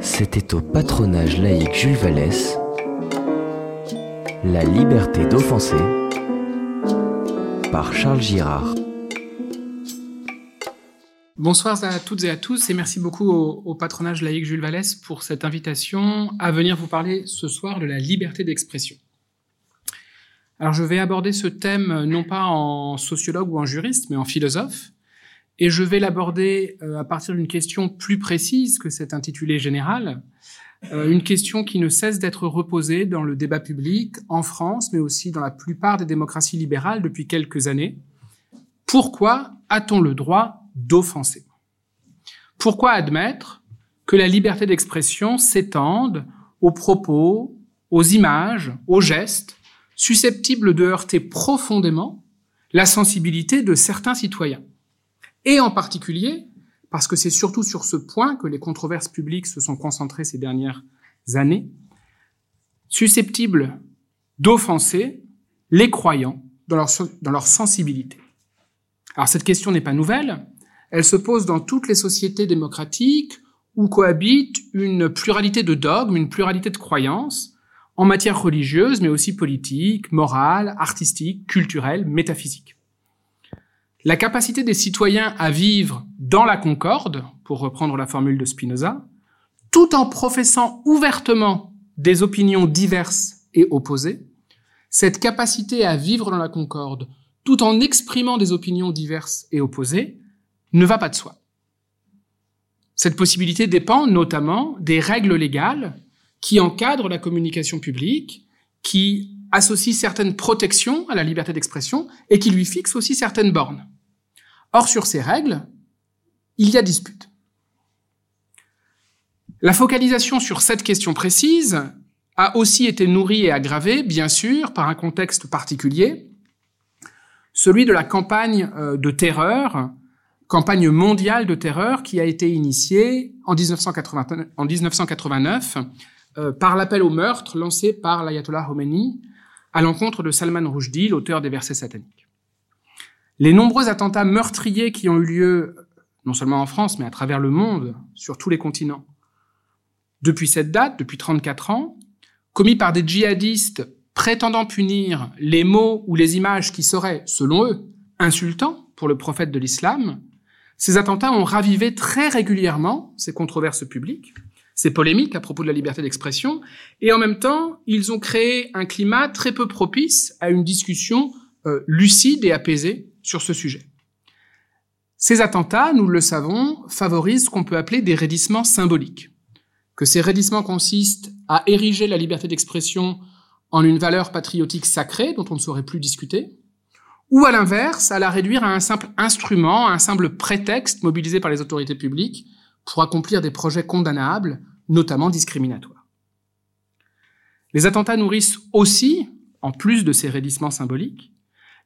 C'était au patronage laïque Jules Vallès, La liberté d'offenser, par Charles Girard. Bonsoir à toutes et à tous et merci beaucoup au, patronage laïque Jules Vallès pour cette invitation à venir vous parler ce soir de la liberté d'expression. Alors je vais aborder ce thème non pas en sociologue ou en juriste, mais en philosophe, et je vais l'aborder euh, à partir d'une question plus précise que cet intitulé général, euh, une question qui ne cesse d'être reposée dans le débat public en France, mais aussi dans la plupart des démocraties libérales depuis quelques années. Pourquoi a-t-on le droit d'offenser? Pourquoi admettre que la liberté d'expression s'étende aux propos, aux images, aux gestes susceptibles de heurter profondément la sensibilité de certains citoyens? Et en particulier, parce que c'est surtout sur ce point que les controverses publiques se sont concentrées ces dernières années, susceptibles d'offenser les croyants dans leur, sensibilité. Alors cette question n'est pas nouvelle, elle se pose dans toutes les sociétés démocratiques où cohabite une pluralité de dogmes, une pluralité de croyances, en matière religieuse, mais aussi politique, morale, artistique, culturelle, métaphysique. La capacité des citoyens à vivre dans la concorde, pour reprendre la formule de Spinoza, tout en professant ouvertement des opinions diverses et opposées, cette capacité à vivre dans la concorde, tout en exprimant des opinions diverses et opposées, ne va pas de soi. Cette possibilité dépend notamment des règles légales qui encadrent la communication publique, qui associent certaines protections à la liberté d'expression et qui lui fixent aussi certaines bornes. Or, sur ces règles, il y a dispute. La focalisation sur cette question précise a aussi été nourrie et aggravée, bien sûr, par un contexte particulier, celui de la campagne euh, de terreur campagne mondiale de terreur qui a été initiée en, 1989 euh, par l'appel au meurtre lancé par l'ayatollah Khomeini à l'encontre de Salman Rushdie, l'auteur des versets sataniques. Les nombreux attentats meurtriers qui ont eu lieu, non seulement en France, mais à travers le monde, sur tous les continents, depuis cette date, depuis 34 ans, commis par des djihadistes prétendant punir les mots ou les images qui seraient, selon eux, insultants pour le prophète de l'islam, ces attentats ont ravivé très régulièrement ces controverses publiques, ces polémiques à propos de la liberté d'expression, et en même temps, ils ont créé un climat très peu propice à une discussion euh, lucide et apaisée sur ce sujet. Ces attentats, nous le savons, favorisent ce qu'on peut appeler des raidissements symboliques. Que ces raidissements consistent à ériger la liberté d'expression en une valeur patriotique sacrée dont on ne saurait plus discuter, ou à l'inverse, à la réduire à un simple instrument, à un simple prétexte mobilisé par les autorités publiques pour accomplir des projets condamnables, notamment discriminatoires. Les attentats nourrissent aussi, en plus de ces raidissements symboliques,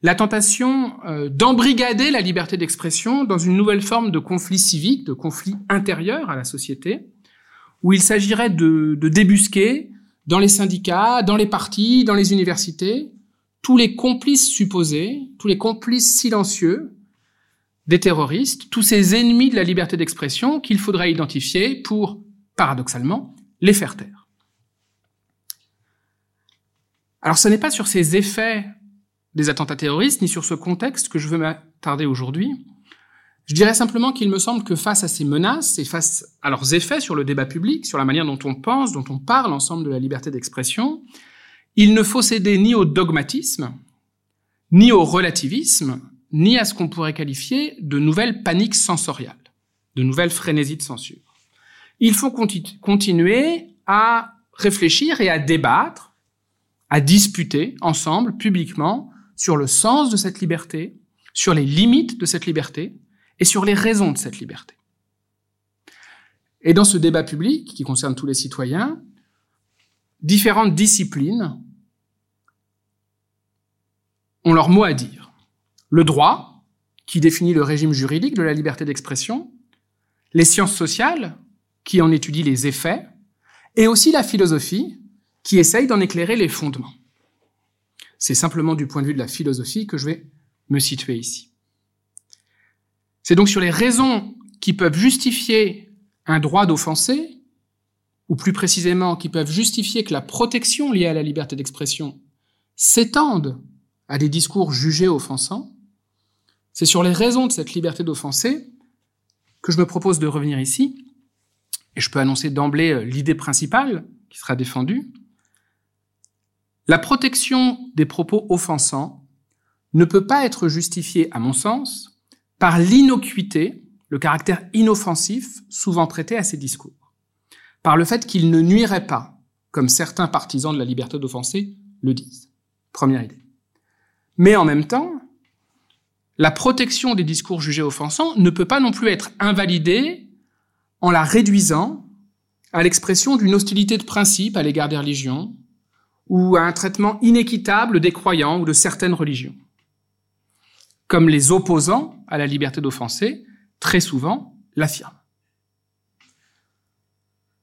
la tentation euh, d'embrigader la liberté d'expression dans une nouvelle forme de conflit civique, de conflit intérieur à la société, où il s'agirait de débusquer dans les syndicats, dans les partis, dans les universités, tous les complices supposés, tous les complices silencieux des terroristes, tous ces ennemis de la liberté d'expression qu'il faudrait identifier pour, paradoxalement, les faire taire. Alors ce n'est pas sur ces effets des attentats terroristes, ni sur ce contexte que je veux m'attarder aujourd'hui. Je dirais simplement qu'il me semble que face à ces menaces et face à leurs effets sur le débat public, sur la manière dont on pense, dont on parle ensemble de la liberté d'expression, il ne faut céder ni au dogmatisme, ni au relativisme, ni à ce qu'on pourrait qualifier de nouvelles paniques sensoriales, de nouvelles frénésies de censure. Il faut continuer à réfléchir et à débattre, à disputer ensemble, publiquement, sur le sens de cette liberté, sur les limites de cette liberté et sur les raisons de cette liberté. Et dans ce débat public qui concerne tous les citoyens, différentes disciplines ont leur mot à dire. Le droit, qui définit le régime juridique de la liberté d'expression, les sciences sociales, qui en étudient les effets, et aussi la philosophie, qui essaye d'en éclairer les fondements. C'est simplement du point de vue de la philosophie que je vais me situer ici. C'est donc sur les raisons qui peuvent justifier un droit d'offenser, ou plus précisément qui peuvent justifier que la protection liée à la liberté d'expression s'étende à des discours jugés offensants, c'est sur les raisons de cette liberté d'offenser que je me propose de revenir ici, et je peux annoncer d'emblée euh, l'idée principale qui sera défendue. La protection des propos offensants ne peut pas être justifiée, à mon sens, par l'innocuité le caractère inoffensif souvent prêté à ces discours, par le fait qu'ils ne nuiraient pas, comme certains partisans de la liberté d'offenser le disent. Première idée. Mais en même temps, la protection des discours jugés offensants ne peut pas non plus être invalidée en la réduisant à l'expression d'une hostilité de principe à l'égard des religions ou à un traitement inéquitable des croyants ou de certaines religions. Comme les opposants à la liberté d'offenser très souvent, l'affirme.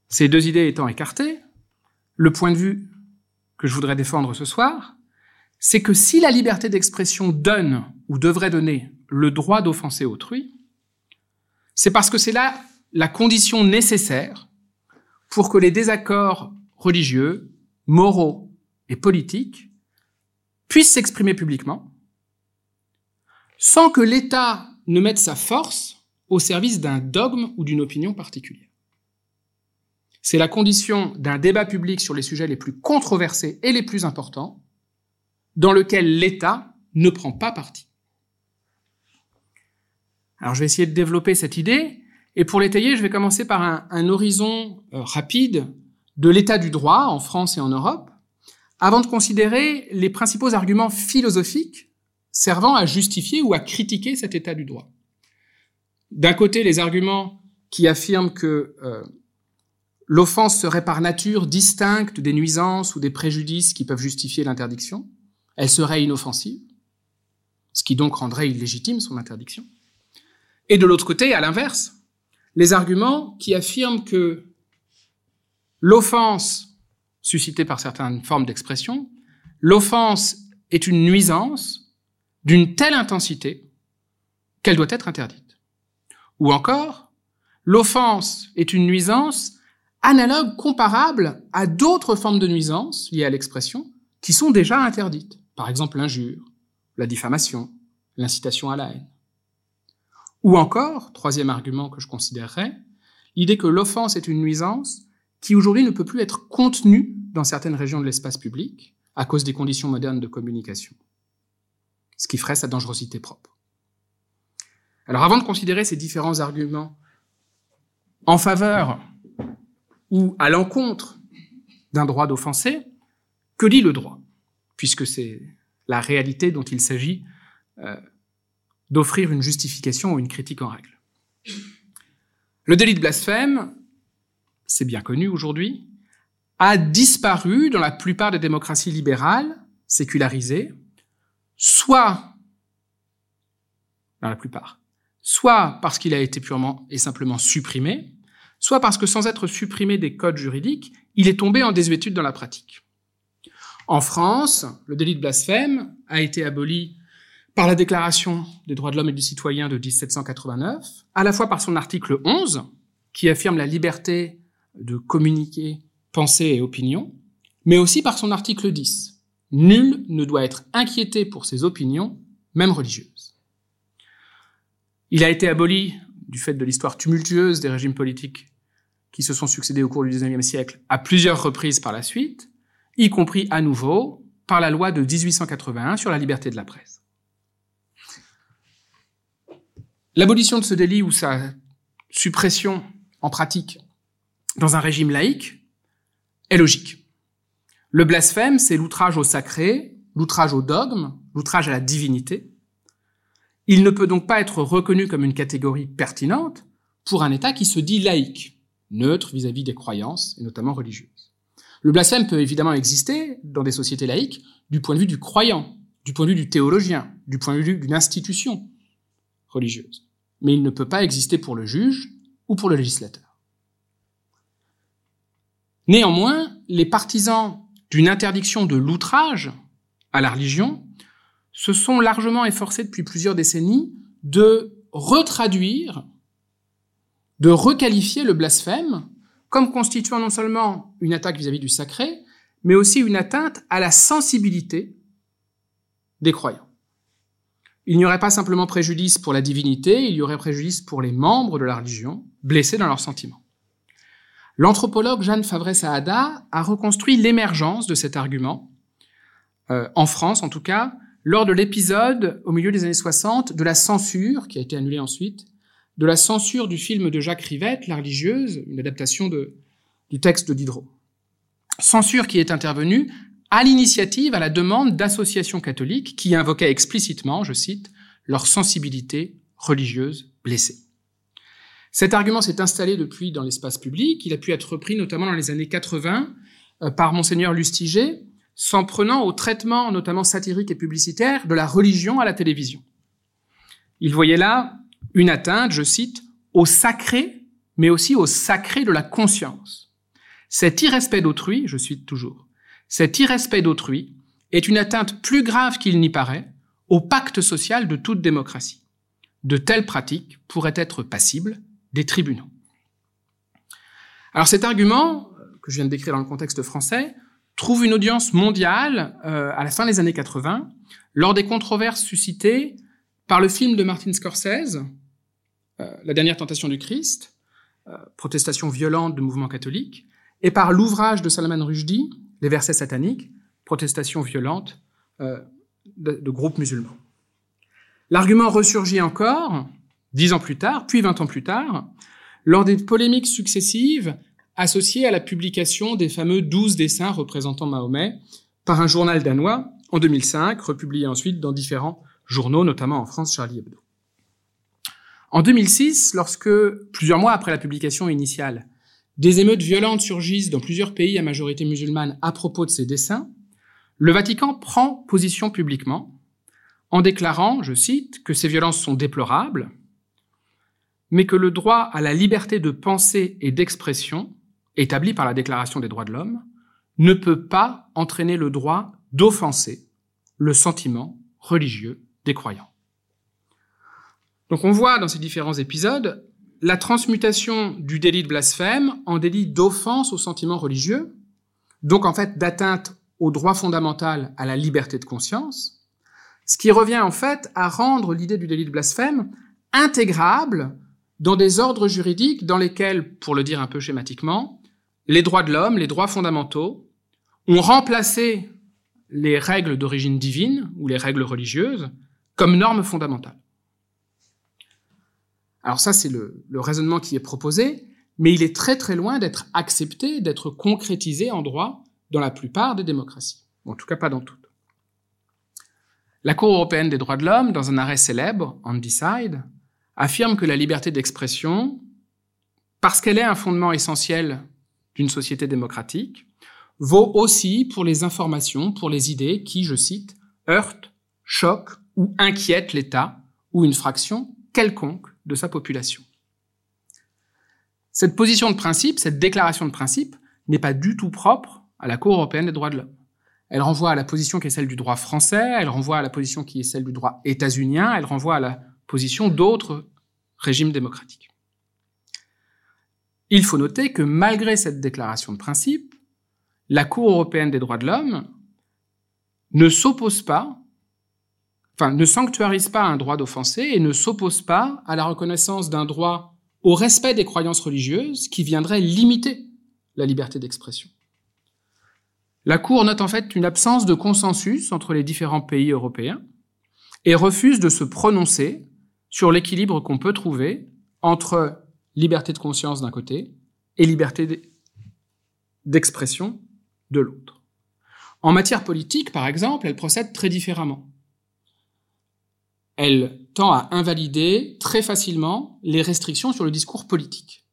Ces deux idées étant écartées, le point de vue que je voudrais défendre ce soir, c'est que si la liberté d'expression donne ou devrait donner le droit d'offenser autrui, c'est parce que c'est là la condition nécessaire pour que les désaccords religieux, moraux et politiques puissent s'exprimer publiquement, sans que l'État ne mette sa force au service d'un dogme ou d'une opinion particulière. C'est la condition d'un débat public sur les sujets les plus controversés et les plus importants, dans lequel l'État ne prend pas parti. Alors je vais essayer de développer cette idée, et pour l'étayer, je vais commencer par un, horizon euh, rapide de l'état du droit en France et en Europe, avant de considérer les principaux arguments philosophiques servant à justifier ou à critiquer cet état du droit. D'un côté, les arguments qui affirment que euh, l'offense serait par nature distincte des nuisances ou des préjudices qui peuvent justifier l'interdiction, elle serait inoffensive, ce qui donc rendrait illégitime son interdiction. Et de l'autre côté, à l'inverse, les arguments qui affirment que l'offense suscitée par certaines formes d'expression, l'offense est une nuisance d'une telle intensité qu'elle doit être interdite. Ou encore, l'offense est une nuisance analogue, comparable à d'autres formes de nuisance liées à l'expression qui sont déjà interdites. Par exemple, l'injure, la diffamation, l'incitation à la haine. Ou encore, troisième argument que je considérerais, l'idée que l'offense est une nuisance qui aujourd'hui ne peut plus être contenue dans certaines régions de l'espace public à cause des conditions modernes de communication, ce qui ferait sa dangerosité propre. Alors avant de considérer ces différents arguments en faveur ou à l'encontre d'un droit d'offenser, que dit le droit Puisque c'est la réalité dont il s'agit euh, d'offrir une justification ou une critique en règle. Le délit de blasphème, c'est bien connu aujourd'hui, a disparu dans la plupart des démocraties libérales sécularisées, soit, dans la plupart, soit parce qu'il a été purement et simplement supprimé, soit parce que sans être supprimé des codes juridiques, il est tombé en désuétude dans la pratique. En France, le délit de blasphème a été aboli par la Déclaration des droits de l'homme et du citoyen de 1789, à la fois par son article 11, qui affirme la liberté de communiquer pensée et opinion, mais aussi par son article 10. Nul ne doit être inquiété pour ses opinions, même religieuses. Il a été aboli du fait de l'histoire tumultueuse des régimes politiques qui se sont succédés au cours du XIXe siècle à plusieurs reprises par la suite, y compris à nouveau par la loi de 1881 sur la liberté de la presse. L'abolition de ce délit ou sa suppression en pratique dans un régime laïque est logique. Le blasphème, c'est l'outrage au sacré, l'outrage au dogme, l'outrage à la divinité, il ne peut donc pas être reconnu comme une catégorie pertinente pour un État qui se dit laïque, neutre vis-à-vis des croyances, et notamment religieuses. Le blasphème peut évidemment exister dans des sociétés laïques du point de vue du croyant, du point de vue du théologien, du point de vue d'une institution religieuse. Mais il ne peut pas exister pour le juge ou pour le législateur. Néanmoins, les partisans d'une interdiction de l'outrage à la religion se sont largement efforcés depuis plusieurs décennies de retraduire de requalifier le blasphème comme constituant non seulement une attaque vis-à-vis du sacré, mais aussi une atteinte à la sensibilité des croyants. Il n'y aurait pas simplement préjudice pour la divinité, il y aurait préjudice pour les membres de la religion, blessés dans leurs sentiments. L'anthropologue Jeanne Favret-Saada a reconstruit l'émergence de cet argument, euh, en France en tout cas, lors de l'épisode, au milieu des années 60, de la censure, qui a été annulée ensuite, de la censure du film de Jacques Rivette, La religieuse, une adaptation du texte de Diderot. Censure qui est intervenue à l'initiative, à la demande d'associations catholiques qui invoquaient explicitement, je cite, leur sensibilité religieuse blessée. Cet argument s'est installé depuis dans l'espace public. Il a pu être repris notamment dans les années 80 euh, par monseigneur Lustiger, s'en prenant au traitement notamment satirique et publicitaire de la religion à la télévision. Il voyait là une atteinte, je cite, au sacré, mais aussi au sacré de la conscience. Cet irrespect d'autrui, je cite toujours, cet irrespect d'autrui est une atteinte plus grave qu'il n'y paraît au pacte social de toute démocratie. De telles pratiques pourraient être passibles des tribunaux. Alors cet argument, que je viens de décrire dans le contexte français, trouve une audience mondiale euh, à la fin des années 80, lors des controverses suscitées par le film de Martin Scorsese, La dernière tentation du Christ, euh, protestation violente de mouvements catholiques, et par l'ouvrage de Salman Rushdie, Les versets sataniques, protestation violente euh, de, de groupes musulmans. L'argument ressurgit encore, dix ans plus tard, puis vingt ans plus tard, lors des polémiques successives associées à la publication des fameux douze dessins représentant Mahomet par un journal danois en 2005, republié ensuite dans différents journaux, notamment en France, Charlie Hebdo. En 2006, lorsque, plusieurs mois après la publication initiale, des émeutes violentes surgissent dans plusieurs pays à majorité musulmane à propos de ces dessins, le Vatican prend position publiquement en déclarant, je cite, que ces violences sont déplorables, mais que le droit à la liberté de pensée et d'expression, établi par la Déclaration des droits de l'homme, ne peut pas entraîner le droit d'offenser le sentiment religieux des croyants. Donc on voit dans ces différents épisodes la transmutation du délit de blasphème en délit d'offense au sentiment religieux, donc en fait d'atteinte au droit fondamental à la liberté de conscience, ce qui revient en fait à rendre l'idée du délit de blasphème intégrable dans des ordres juridiques dans lesquels, pour le dire un peu schématiquement, les droits de l'homme, les droits fondamentaux, ont remplacé les règles d'origine divine ou les règles religieuses comme normes fondamentales. Alors ça, c'est le, raisonnement qui est proposé, mais il est très très loin d'être accepté, d'être concrétisé en droit dans la plupart des démocraties. en tout cas, pas dans toutes. La Cour européenne des droits de l'homme, dans un arrêt célèbre, Decide, affirme que la liberté d'expression, parce qu'elle est un fondement essentiel d'une société démocratique, vaut aussi pour les informations, pour les idées qui, je cite, heurtent, choquent ou inquiètent l'État ou une fraction quelconque de sa population. Cette position de principe, cette déclaration de principe, n'est pas du tout propre à la Cour européenne des droits de l'homme. Elle renvoie à la position qui est celle du droit français, elle renvoie à la position qui est celle du droit états-unien, elle renvoie à la position d'autres régimes démocratiques. Il faut noter que malgré cette déclaration de principe, la Cour européenne des droits de l'homme ne s'oppose pas ne sanctuarise pas un droit d'offenser et ne s'oppose pas à la reconnaissance d'un droit au respect des croyances religieuses qui viendrait limiter la liberté d'expression. La Cour note en fait une absence de consensus entre les différents pays européens et refuse de se prononcer sur l'équilibre qu'on peut trouver entre liberté de conscience d'un côté et liberté d'expression de l'autre. En matière politique, par exemple, elle procède très différemment elle tend à invalider très facilement les restrictions sur le discours politique.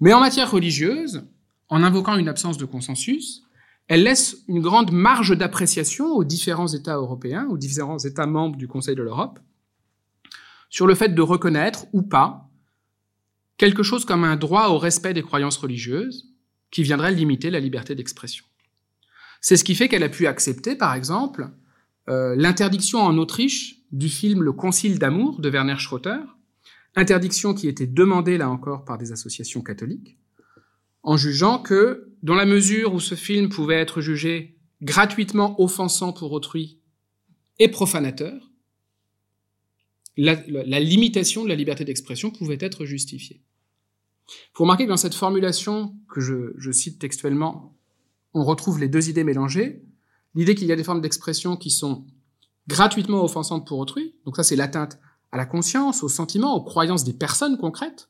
Mais en matière religieuse, en invoquant une absence de consensus, elle laisse une grande marge d'appréciation aux différents États européens, aux différents États membres du Conseil de l'Europe, sur le fait de reconnaître ou pas quelque chose comme un droit au respect des croyances religieuses qui viendrait limiter la liberté d'expression. C'est ce qui fait qu'elle a pu accepter, par exemple, euh, l'interdiction en Autriche du film Le Concile d'amour de Werner Schroeter, interdiction qui était demandée là encore par des associations catholiques, en jugeant que, dans la mesure où ce film pouvait être jugé gratuitement offensant pour autrui et profanateur, la, limitation de la liberté d'expression pouvait être justifiée. Faut remarquer que dans cette formulation que je cite textuellement, on retrouve les deux idées mélangées. L'idée qu'il y a des formes d'expression qui sont gratuitement offensantes pour autrui, donc ça c'est l'atteinte à la conscience, aux sentiments, aux croyances des personnes concrètes,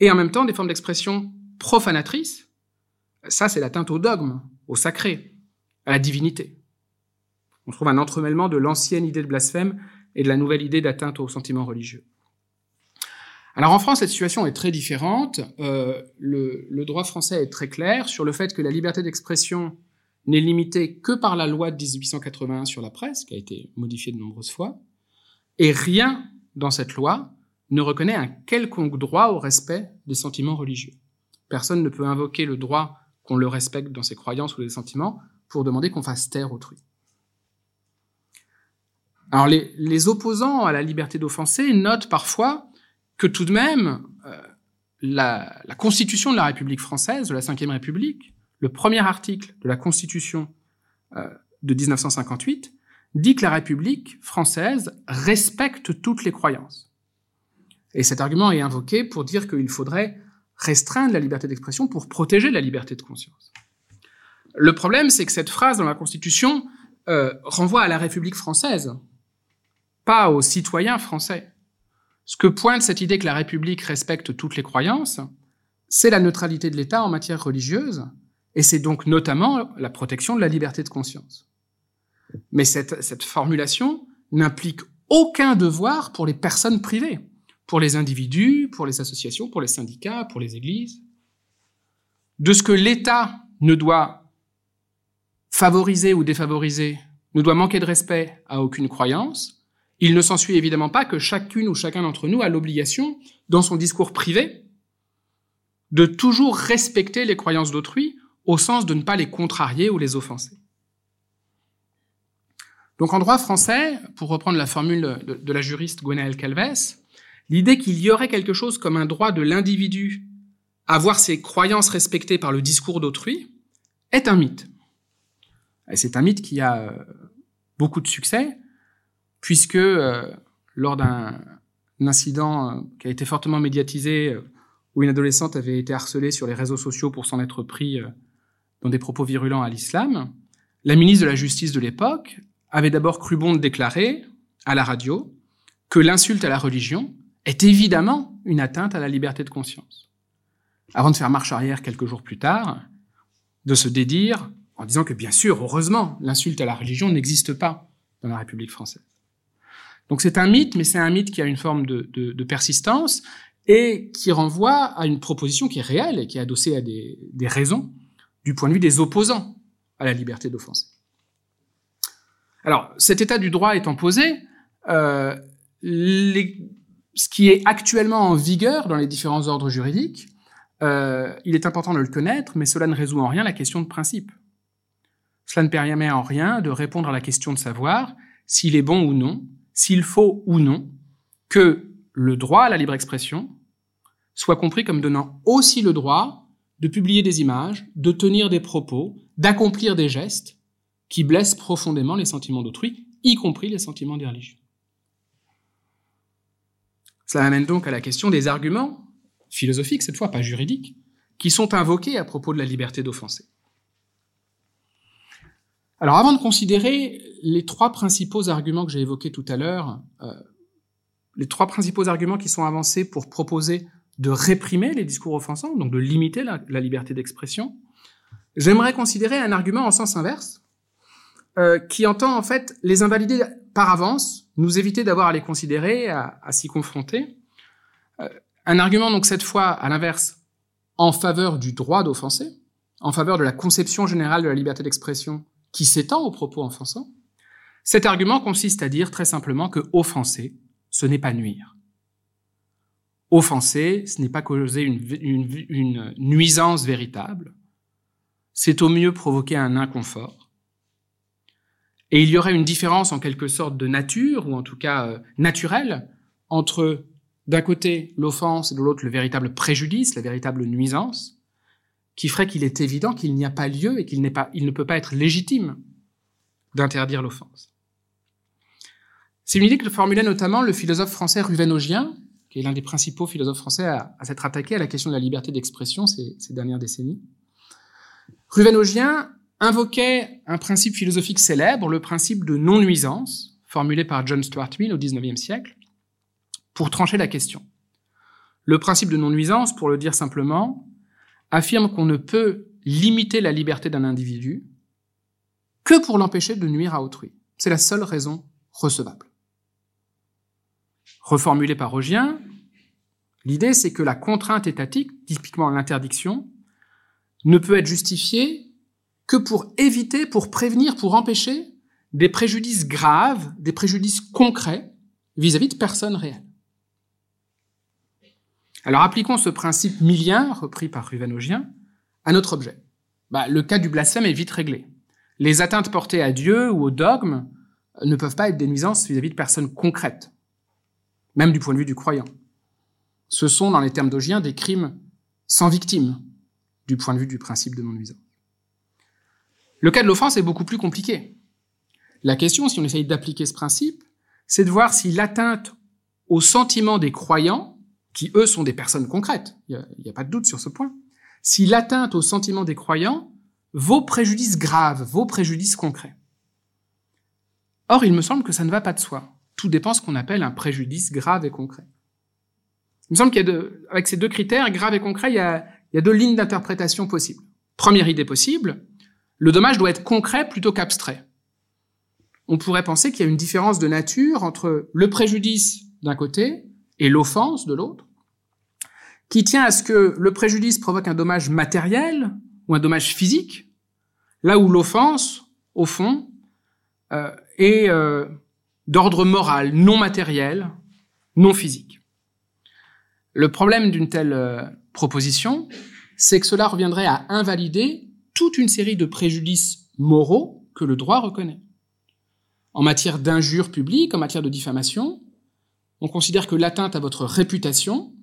et en même temps des formes d'expression profanatrices, ça c'est l'atteinte au dogme, au sacré, à la divinité. On trouve un entremêlement de l'ancienne idée de blasphème et de la nouvelle idée d'atteinte aux sentiments religieux. Alors en France, cette situation est très différente. Euh, le, droit français est très clair sur le fait que la liberté d'expression n'est limitée que par la loi de 1881 sur la presse, qui a été modifiée de nombreuses fois, et rien dans cette loi ne reconnaît un quelconque droit au respect des sentiments religieux. Personne ne peut invoquer le droit qu'on le respecte dans ses croyances ou ses sentiments pour demander qu'on fasse taire autrui. Alors les, opposants à la liberté d'offenser notent parfois que tout de même, euh, la, la, Constitution de la République française, de la Ve République, le premier article de la Constitution euh, de 1958, dit que la République française respecte toutes les croyances. Et cet argument est invoqué pour dire qu'il faudrait restreindre la liberté d'expression pour protéger la liberté de conscience. Le problème, c'est que cette phrase dans la Constitution euh, renvoie à la République française, pas aux citoyens français. Ce que pointe cette idée que la République respecte toutes les croyances, c'est la neutralité de l'État en matière religieuse, et c'est donc notamment la protection de la liberté de conscience. Mais cette, formulation n'implique aucun devoir pour les personnes privées, pour les individus, pour les associations, pour les syndicats, pour les églises. De ce que l'État ne doit favoriser ou défavoriser, ne doit manquer de respect à aucune croyance, il ne s'ensuit évidemment pas que chacune ou chacun d'entre nous a l'obligation, dans son discours privé, de toujours respecter les croyances d'autrui au sens de ne pas les contrarier ou les offenser. Donc en droit français, pour reprendre la formule de, la juriste Gwenaëlle Calves, l'idée qu'il y aurait quelque chose comme un droit de l'individu à voir ses croyances respectées par le discours d'autrui est un mythe. Et c'est un mythe qui a euh, beaucoup de succès, puisque euh, lors d'un incident euh, qui a été fortement médiatisé, où une adolescente avait été harcelée sur les réseaux sociaux pour s'en être pris dans des propos virulents à l'islam, la ministre de la Justice de l'époque avait d'abord cru bon de déclarer à la radio que l'insulte à la religion est évidemment une atteinte à la liberté de conscience. Avant de faire marche arrière quelques jours plus tard, de se dédire en disant que bien sûr, heureusement, l'insulte à la religion n'existe pas dans la République française. Donc c'est un mythe, mais c'est un mythe qui a une forme de, de, de, persistance et qui renvoie à une proposition qui est réelle et qui est adossée à des, des raisons du point de vue des opposants à la liberté d'offenser. Alors, cet état du droit étant posé, euh, ce qui est actuellement en vigueur dans les différents ordres juridiques, euh, il est important de le connaître, mais cela ne résout en rien la question de principe. Cela ne permet en rien de répondre à la question de savoir s'il est bon ou non, s'il faut ou non que le droit à la libre expression soit compris comme donnant aussi le droit de publier des images, de tenir des propos, d'accomplir des gestes qui blessent profondément les sentiments d'autrui, y compris les sentiments des religieux. Cela amène donc à la question des arguments, philosophiques cette fois, pas juridiques, qui sont invoqués à propos de la liberté d'offenser. Alors avant de considérer les trois principaux arguments que j'ai évoqués tout à l'heure, euh, les trois principaux arguments qui sont avancés pour proposer de réprimer les discours offensants, donc de limiter la, liberté d'expression, j'aimerais considérer un argument en sens inverse, euh, qui entend en fait les invalider par avance, nous éviter d'avoir à les considérer, à, s'y confronter. Euh, un argument donc cette fois à l'inverse en faveur du droit d'offenser, en faveur de la conception générale de la liberté d'expression qui s'étend aux propos offensants. Cet argument consiste à dire très simplement que offenser, ce n'est pas nuire. Offenser, ce n'est pas causer une, nuisance véritable, c'est au mieux provoquer un inconfort. Et il y aurait une différence en quelque sorte de nature, ou en tout cas euh, naturelle, entre d'un côté l'offense et de l'autre le véritable préjudice, la véritable nuisance, qui ferait qu'il est évident qu'il n'y a pas lieu et qu'il ne peut pas être légitime d'interdire l'offense. C'est une idée que formulait notamment le philosophe français Ruvenogien, qui est l'un des principaux philosophes français à, s'être attaqué à la question de la liberté d'expression ces, dernières décennies. Ruvenogien invoquait un principe philosophique célèbre, le principe de non-nuisance, formulé par John Stuart Mill au XIXe siècle, pour trancher la question. Le principe de non-nuisance, pour le dire simplement, affirme qu'on ne peut limiter la liberté d'un individu que pour l'empêcher de nuire à autrui. C'est la seule raison recevable. Reformulé par Rogien, l'idée c'est que la contrainte étatique, typiquement l'interdiction, ne peut être justifiée que pour éviter, pour prévenir, pour empêcher des préjudices graves, des préjudices concrets vis-à-vis de personnes réelles. Alors appliquons ce principe millien, repris par Ruvanogien, à notre objet. Bah, le cas du blasphème est vite réglé. Les atteintes portées à Dieu ou au dogme ne peuvent pas être des nuisances vis-à-vis de personnes concrètes, même du point de vue du croyant. Ce sont, dans les termes d'Ogien, des crimes sans victime, du point de vue du principe de non-nuisance. Le cas de l'offense est beaucoup plus compliqué. La question, si on essaye d'appliquer ce principe, c'est de voir si l'atteinte au sentiment des croyants, qui eux sont des personnes concrètes, il n'y a, pas de doute sur ce point, si l'atteinte au sentiment des croyants vaut préjudice grave, vaut préjudice concret. Or, il me semble que ça ne va pas de soi. Tout dépend de ce qu'on appelle un préjudice grave et concret. Il me semble qu'il y a avec ces deux critères, grave et concret, il y a, il y a deux lignes d'interprétation possibles. Première idée possible, le dommage doit être concret plutôt qu'abstrait. On pourrait penser qu'il y a une différence de nature entre le préjudice d'un côté et l'offense de l'autre, qui tient à ce que le préjudice provoque un dommage matériel ou un dommage physique, là où l'offense, au fond, euh, est euh, d'ordre moral, non matériel, non physique. Le problème d'une telle euh, proposition, c'est que cela reviendrait à invalider toute une série de préjudices moraux que le droit reconnaît. En matière d'injures publiques, en matière de diffamation, on considère que l'atteinte à votre réputation,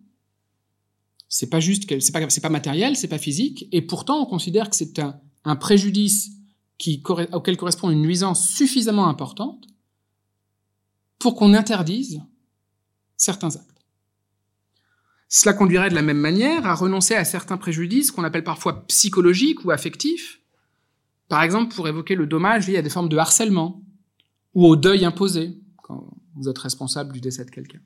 c'est pas juste, c'est pas, pas matériel, c'est pas physique, et pourtant on considère que c'est un, préjudice auquel correspond une nuisance suffisamment importante pour qu'on interdise certains actes. Cela conduirait de la même manière à renoncer à certains préjudices qu'on appelle parfois psychologiques ou affectifs, par exemple pour évoquer le dommage lié à des formes de harcèlement ou au deuil imposé quand vous êtes responsable du décès de quelqu'un.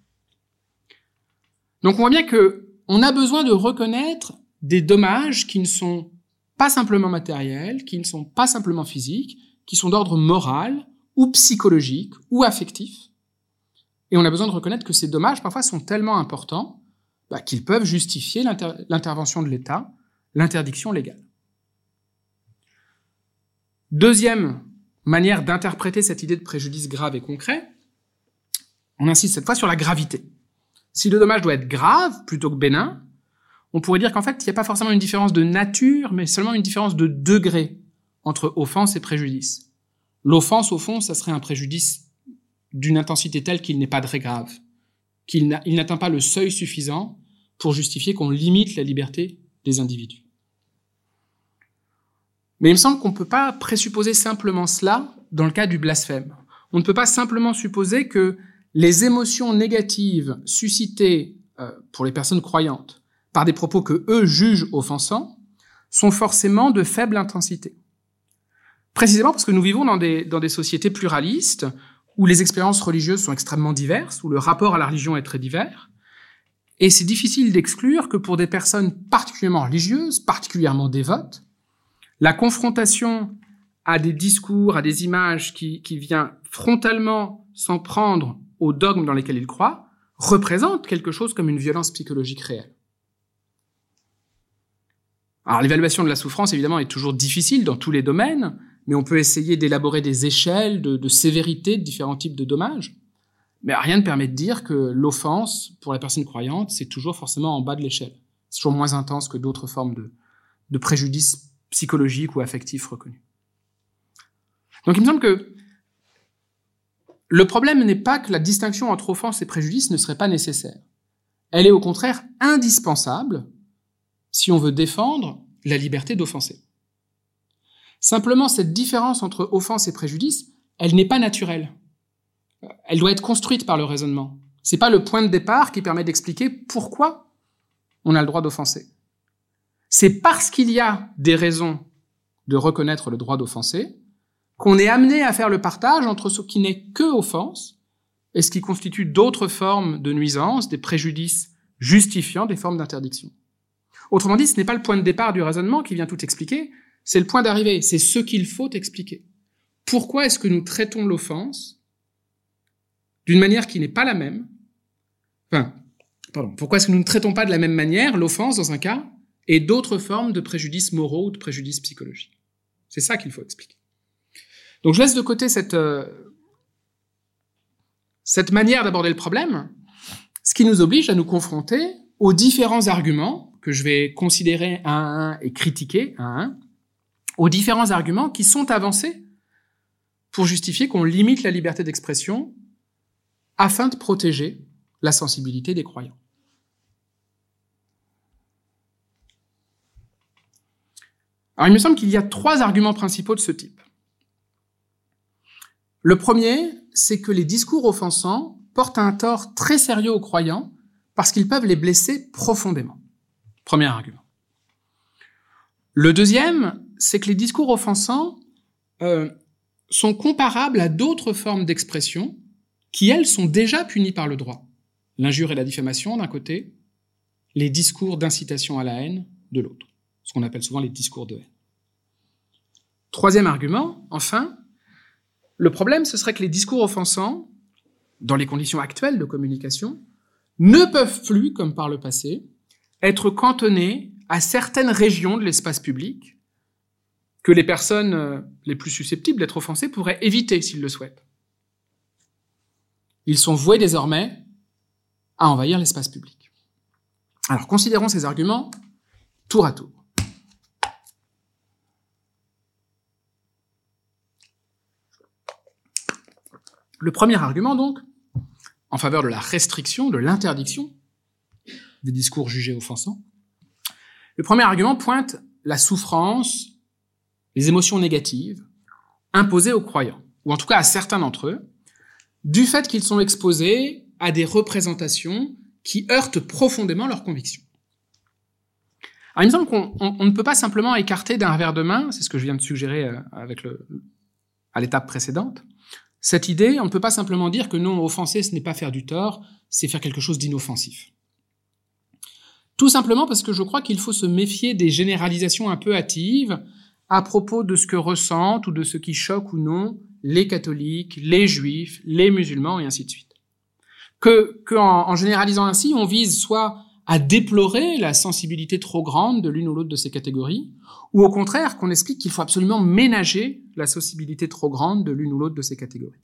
Donc on voit bien que on a besoin de reconnaître des dommages qui ne sont pas simplement matériels, qui ne sont pas simplement physiques, qui sont d'ordre moral ou psychologique ou affectif. Et on a besoin de reconnaître que ces dommages parfois sont tellement importants bah, qu'ils peuvent justifier l'intervention de l'État, l'interdiction légale. Deuxième manière d'interpréter cette idée de préjudice grave et concret, on insiste cette fois sur la gravité. Si le dommage doit être grave plutôt que bénin, on pourrait dire qu'en fait, il n'y a pas forcément une différence de nature, mais seulement une différence de degré entre offense et préjudice. L'offense, au fond, ça serait un préjudice d'une intensité telle qu'il n'est pas très grave, qu'il n'atteint pas le seuil suffisant pour justifier qu'on limite la liberté des individus. Mais il me semble qu'on ne peut pas présupposer simplement cela dans le cas du blasphème. On ne peut pas simplement supposer que les émotions négatives suscitées euh, pour les personnes croyantes par des propos que eux jugent offensants sont forcément de faible intensité. Précisément parce que nous vivons dans des, dans des sociétés pluralistes où les expériences religieuses sont extrêmement diverses, où le rapport à la religion est très divers, et c'est difficile d'exclure que pour des personnes particulièrement religieuses, particulièrement dévotes, la confrontation à des discours, à des images qui, qui vient frontalement s'en prendre aux dogmes dans lesquels ils croient, représente quelque chose comme une violence psychologique réelle. Alors l'évaluation de la souffrance, évidemment, est toujours difficile dans tous les domaines, mais on peut essayer d'élaborer des échelles de, sévérité de différents types de dommages. Mais rien ne permet de dire que l'offense, pour la personne croyante, c'est toujours forcément en bas de l'échelle. C'est toujours moins intense que d'autres formes de, de préjudice psychologique ou affectif reconnus. Donc il me semble que le problème n'est pas que la distinction entre offense et préjudice ne serait pas nécessaire. elle est au contraire indispensable si on veut défendre la liberté d'offenser. Simplement, cette différence entre offense et préjudice, elle n'est pas naturelle. Elle doit être construite par le raisonnement. C'est pas le point de départ qui permet d'expliquer pourquoi on a le droit d'offenser. C'est parce qu'il y a des raisons de reconnaître le droit d'offenser qu'on est amené à faire le partage entre ce qui n'est que offense et ce qui constitue d'autres formes de nuisance, des préjudices justifiant des formes d'interdiction. Autrement dit, ce n'est pas le point de départ du raisonnement qui vient tout expliquer, c'est le point d'arrivée, c'est ce qu'il faut expliquer. Pourquoi est-ce que nous traitons l'offense d'une manière qui n'est pas la même? Enfin, pardon, pourquoi est-ce que nous ne traitons pas de la même manière l'offense dans un cas et d'autres formes de préjudices moraux ou de préjudices psychologiques? C'est ça qu'il faut expliquer. Donc je laisse de côté cette, euh, cette manière d'aborder le problème, ce qui nous oblige à nous confronter aux différents arguments que je vais considérer un à un et critiquer un à un, aux différents arguments qui sont avancés pour justifier qu'on limite la liberté d'expression afin de protéger la sensibilité des croyants. Alors il me semble qu'il y a trois arguments principaux de ce type. Le premier, c'est que les discours offensants portent un tort très sérieux aux croyants parce qu'ils peuvent les blesser profondément. Premier argument. Le deuxième, c'est que les discours offensants euh, sont comparables à d'autres formes d'expression qui, elles, sont déjà punies par le droit. L'injure et la diffamation d'un côté, les discours d'incitation à la haine de l'autre, ce qu'on appelle souvent les discours de haine. Troisième argument, enfin, le problème, ce serait que les discours offensants, dans les conditions actuelles de communication, ne peuvent plus, comme par le passé, être cantonnés à certaines régions de l'espace public que les personnes euh, les plus susceptibles d'être offensées pourraient éviter s'ils le souhaitent. Ils sont voués désormais à envahir l'espace public. Alors considérons ces arguments tour à tour. Le premier argument, donc, en faveur de la restriction, de l'interdiction des discours jugés offensants, le premier argument pointe la souffrance, les émotions négatives imposées aux croyants, ou en tout cas à certains d'entre eux, du fait qu'ils sont exposés à des représentations qui heurtent profondément leurs convictions. Alors, il me semble qu'on ne peut pas simplement écarter d'un revers de main, c'est ce que je viens de suggérer euh, avec à l'étape précédente, cette idée, on ne peut pas simplement dire que non, offenser, ce n'est pas faire du tort, c'est faire quelque chose d'inoffensif. Tout simplement parce que je crois qu'il faut se méfier des généralisations un peu hâtives à propos de ce que ressentent ou de ce qui choque ou non les catholiques, les juifs, les musulmans et ainsi de suite. Que, en généralisant ainsi, on vise soit à déplorer la sensibilité trop grande de l'une ou l'autre de ces catégories, ou au contraire qu'on explique qu'il faut absolument ménager la sensibilité trop grande de l'une ou l'autre de ces catégories.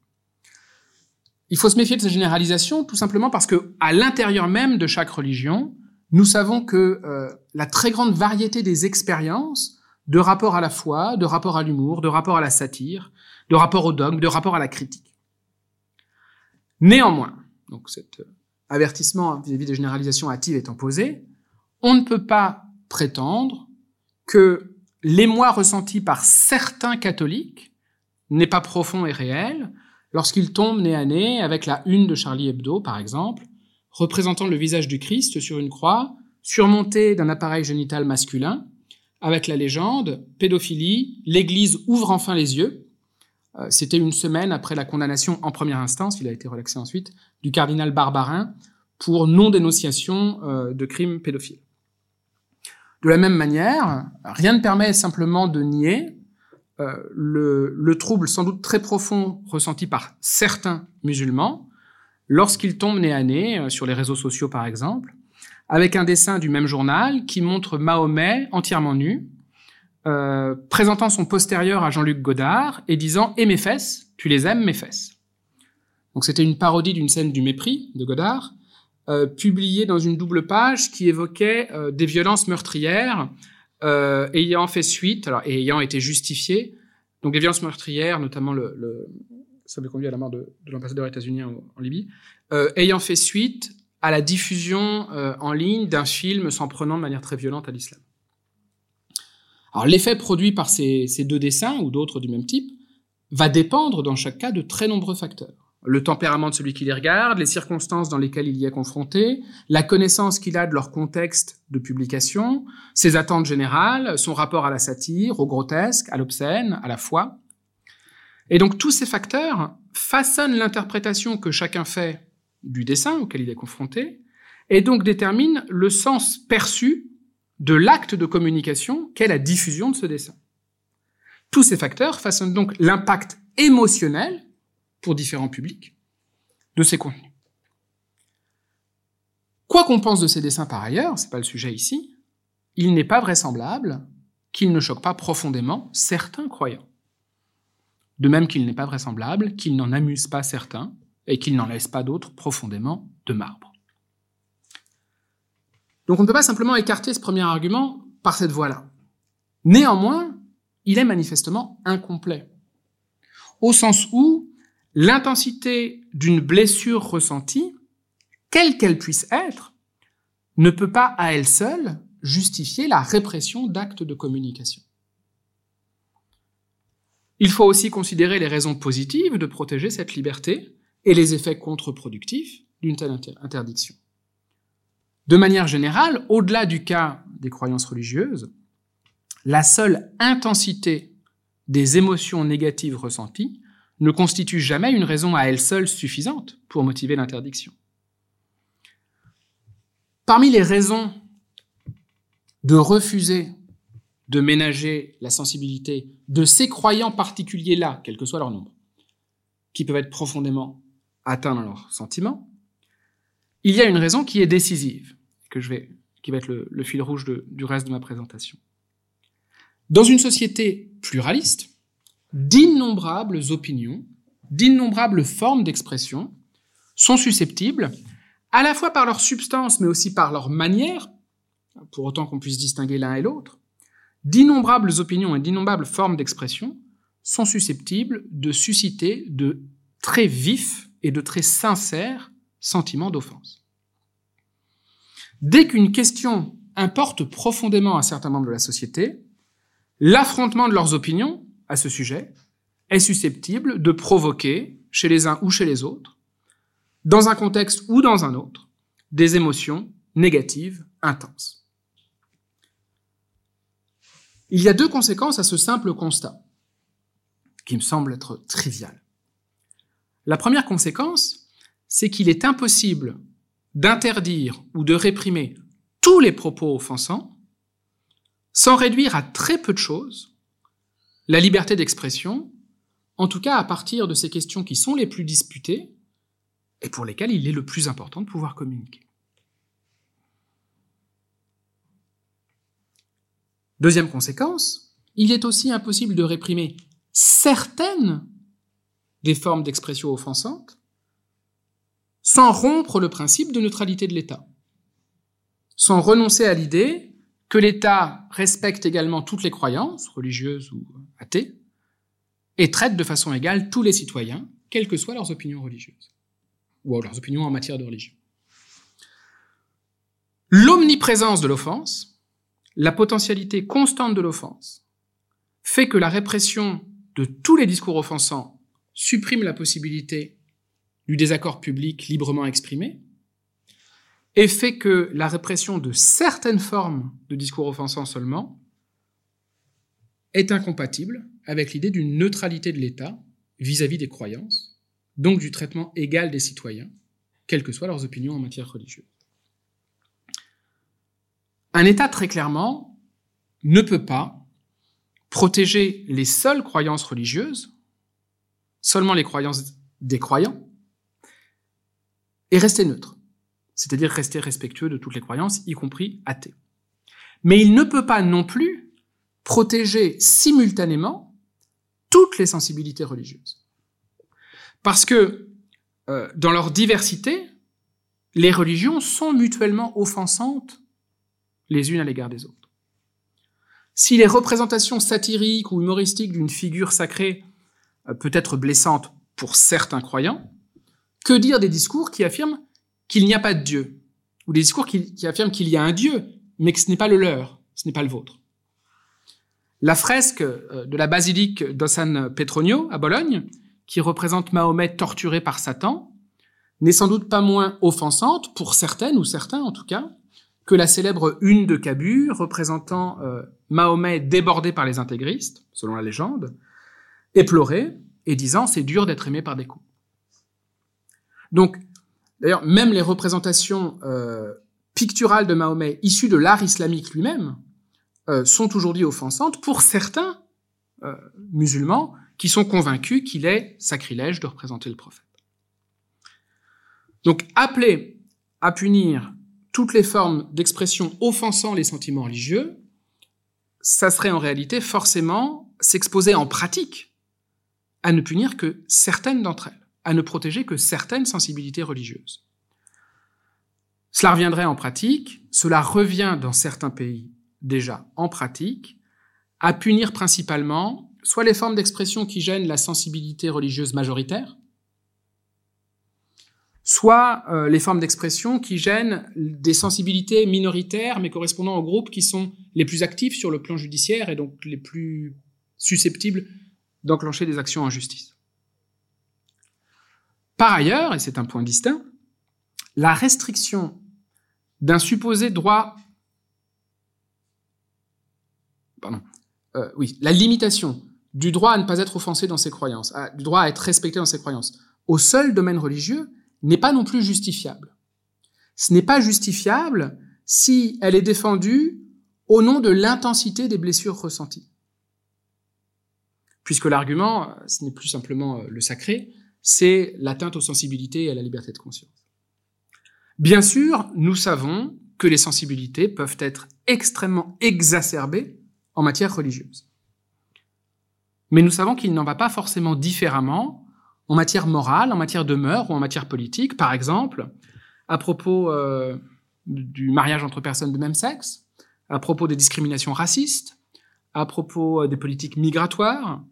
Il faut se méfier de ces généralisations tout simplement parce que à l'intérieur même de chaque religion, nous savons que euh, la très grande variété des expériences de rapport à la foi, de rapport à l'humour, de rapport à la satire, de rapport au dogme, de rapport à la critique. Néanmoins, donc cet avertissement vis-à-vis des généralisations hâtives étant posé, on ne peut pas prétendre que l'émoi ressenti par certains catholiques n'est pas profond et réel lorsqu'ils tombent nez à nez avec la une de Charlie Hebdo, par exemple, représentant le visage du Christ sur une croix, surmonté d'un appareil génital masculin, avec la légende Pédophilie, l'Église ouvre enfin les yeux. Euh, c'était une semaine après la condamnation en première instance, il a été relaxé ensuite, du cardinal Barbarin pour non-dénonciation euh, de crimes pédophiles. De la même manière, rien ne permet simplement de nier euh, le, le, trouble sans doute très profond ressenti par certains musulmans lorsqu'ils tombent nez à nez, sur les réseaux sociaux par exemple, avec un dessin du même journal qui montre Mahomet entièrement nu, euh, présentant son postérieur à Jean-Luc Godard et disant « Et mes fesses, tu les aimes, mes fesses ». Donc c'était une parodie d'une scène du mépris de Godard, euh, publié dans une double page qui évoquait euh, des violences meurtrières ayant fait suite, alors et ayant été justifiées. Donc des violences meurtrières, notamment le, le ça avait conduit à la mort de, de l'ambassadeur états-unien en, en, Libye, ayant fait suite à la diffusion euh, en ligne d'un film s'en prenant de manière très violente à l'islam. Alors l'effet produit par ces, ces deux dessins ou d'autres du même type va dépendre dans chaque cas de très nombreux facteurs. Le tempérament de celui qui les regarde, les circonstances dans lesquelles il y est confronté, la connaissance qu'il a de leur contexte de publication, ses attentes générales, son rapport à la satire, au grotesque, à l'obscène, à la foi. Et donc tous ces facteurs façonnent l'interprétation que chacun fait du dessin auquel il est confronté, et donc déterminent le sens perçu de l'acte de communication qu'est la diffusion de ce dessin. Tous ces facteurs façonnent donc l'impact émotionnel pour différents publics de ces contenus. Quoi qu'on pense de ces dessins par ailleurs, c'est pas le sujet ici, il n'est pas vraisemblable qu'ils ne choquent pas profondément certains croyants. De même qu'il n'est pas vraisemblable qu'ils n'en amusent pas certains et qu'ils n'en laissent pas d'autres profondément de marbre. Donc on ne peut pas simplement écarter ce premier argument par cette voie-là. Néanmoins, il est manifestement incomplet. Au sens où l'intensité d'une blessure ressentie, quelle qu'elle puisse être, ne peut pas à elle seule justifier la répression d'actes de communication. Il faut aussi considérer les raisons positives de protéger cette liberté et les effets contre-productifs d'une telle interdiction. De manière générale, au-delà du cas des croyances religieuses, la seule intensité des émotions négatives ressenties ne constitue jamais une raison à elle seule suffisante pour motiver l'interdiction. Parmi les raisons de refuser de ménager la sensibilité de ces croyants particuliers-là, quel que soit leur nombre, qui peuvent être profondément atteints dans leurs sentiments, il y a une raison qui est décisive, que je vais, qui va être le, fil rouge du reste de ma présentation. Dans une société pluraliste, d'innombrables opinions, d'innombrables formes d'expression sont susceptibles, à la fois par leur substance, mais aussi par leur manière, pour autant qu'on puisse distinguer l'un et l'autre, d'innombrables opinions et d'innombrables formes d'expression sont susceptibles de susciter de très vifs et de très sincères sentiments d'offense. Dès qu'une question importe profondément à certains membres de la société, l'affrontement de leurs opinions à ce sujet est susceptible de provoquer, chez les uns ou chez les autres, dans un contexte ou dans un autre, des émotions négatives intenses. Il y a deux conséquences à ce simple constat, qui me semble être trivial. La première conséquence, c'est qu'il est impossible d'interdire ou de réprimer tous les propos offensants sans réduire à très peu de choses la liberté d'expression, en tout cas à partir de ces questions qui sont les plus disputées et pour lesquelles il est le plus important de pouvoir communiquer. Deuxième conséquence, il est aussi impossible de réprimer certaines des formes d'expression offensantes sans rompre le principe de neutralité de l'État, sans renoncer à l'idée que l'État respecte également toutes les croyances, religieuses ou athées, et traite de façon égale tous les citoyens, quelles que soient leurs opinions religieuses, ou leurs opinions en matière de religion. L'omniprésence de l'offense, la potentialité constante de l'offense, fait que la répression de tous les discours offensants supprime la possibilité du désaccord public librement exprimé, et fait que la répression de certaines formes de discours offensants seulement est incompatible avec l'idée d'une neutralité de l'État vis-à-vis des croyances, donc du traitement égal des citoyens, quelles que soient leurs opinions en matière religieuse. Un État, très clairement, ne peut pas protéger les seules croyances religieuses, seulement les croyances des croyants, et rester neutre c'est-à-dire rester respectueux de toutes les croyances, y compris athées. Mais il ne peut pas non plus protéger simultanément toutes les sensibilités religieuses. Parce que euh, dans leur diversité, les religions sont mutuellement offensantes les unes à l'égard des autres. Si les représentations satiriques ou humoristiques d'une figure sacrée euh, peut être blessante pour certains croyants, que dire des discours qui affirment qu'il n'y a pas de Dieu ou des discours qui, affirment qu'il y a un Dieu, mais que ce n'est pas le leur, ce n'est pas le vôtre. La fresque euh, de la basilique d'Ossan Petronio à Bologne, qui représente Mahomet torturé par Satan, n'est sans doute pas moins offensante, pour certaines ou certains en tout cas, que la célèbre une de Cabu représentant euh, Mahomet débordé par les intégristes, selon la légende, éploré et disant c'est dur d'être aimé par des coups. Donc, d'ailleurs, même les représentations euh, picturales de Mahomet issues de l'art islamique lui-même euh, sont aujourd'hui offensantes pour certains euh, musulmans qui sont convaincus qu'il est sacrilège de représenter le prophète. Donc, appeler à punir toutes les formes d'expression offensant les sentiments religieux, ça serait en réalité forcément s'exposer en pratique à ne punir que certaines d'entre elles, à ne protéger que certaines sensibilités religieuses. Cela reviendrait en pratique, cela revient dans certains pays déjà en pratique, à punir principalement soit les formes d'expression qui gênent la sensibilité religieuse majoritaire, soit euh, les formes d'expression qui gênent des sensibilités minoritaires mais correspondant aux groupes qui sont les plus actifs sur le plan judiciaire et donc les plus susceptibles d'enclencher des actions en justice. Par ailleurs, et c'est un point distinct, la restriction d'un supposé droit, pardon, euh, oui, la limitation du droit à ne pas être offensé dans ses croyances, du droit à être respecté dans ses croyances, au seul domaine religieux, n'est pas non plus justifiable. Ce n'est pas justifiable si elle est défendue au nom de l'intensité des blessures ressenties. Puisque l'argument, ce n'est plus simplement euh, le sacré, c'est l'atteinte aux sensibilités et à la liberté de conscience. Bien sûr, nous savons que les sensibilités peuvent être extrêmement exacerbées en matière religieuse. Mais nous savons qu'il n'en va pas forcément différemment en matière morale, en matière de mœurs ou en matière politique. Par exemple, à propos euh, du mariage entre personnes de même sexe, à propos des discriminations racistes, à propos euh, des politiques migratoires,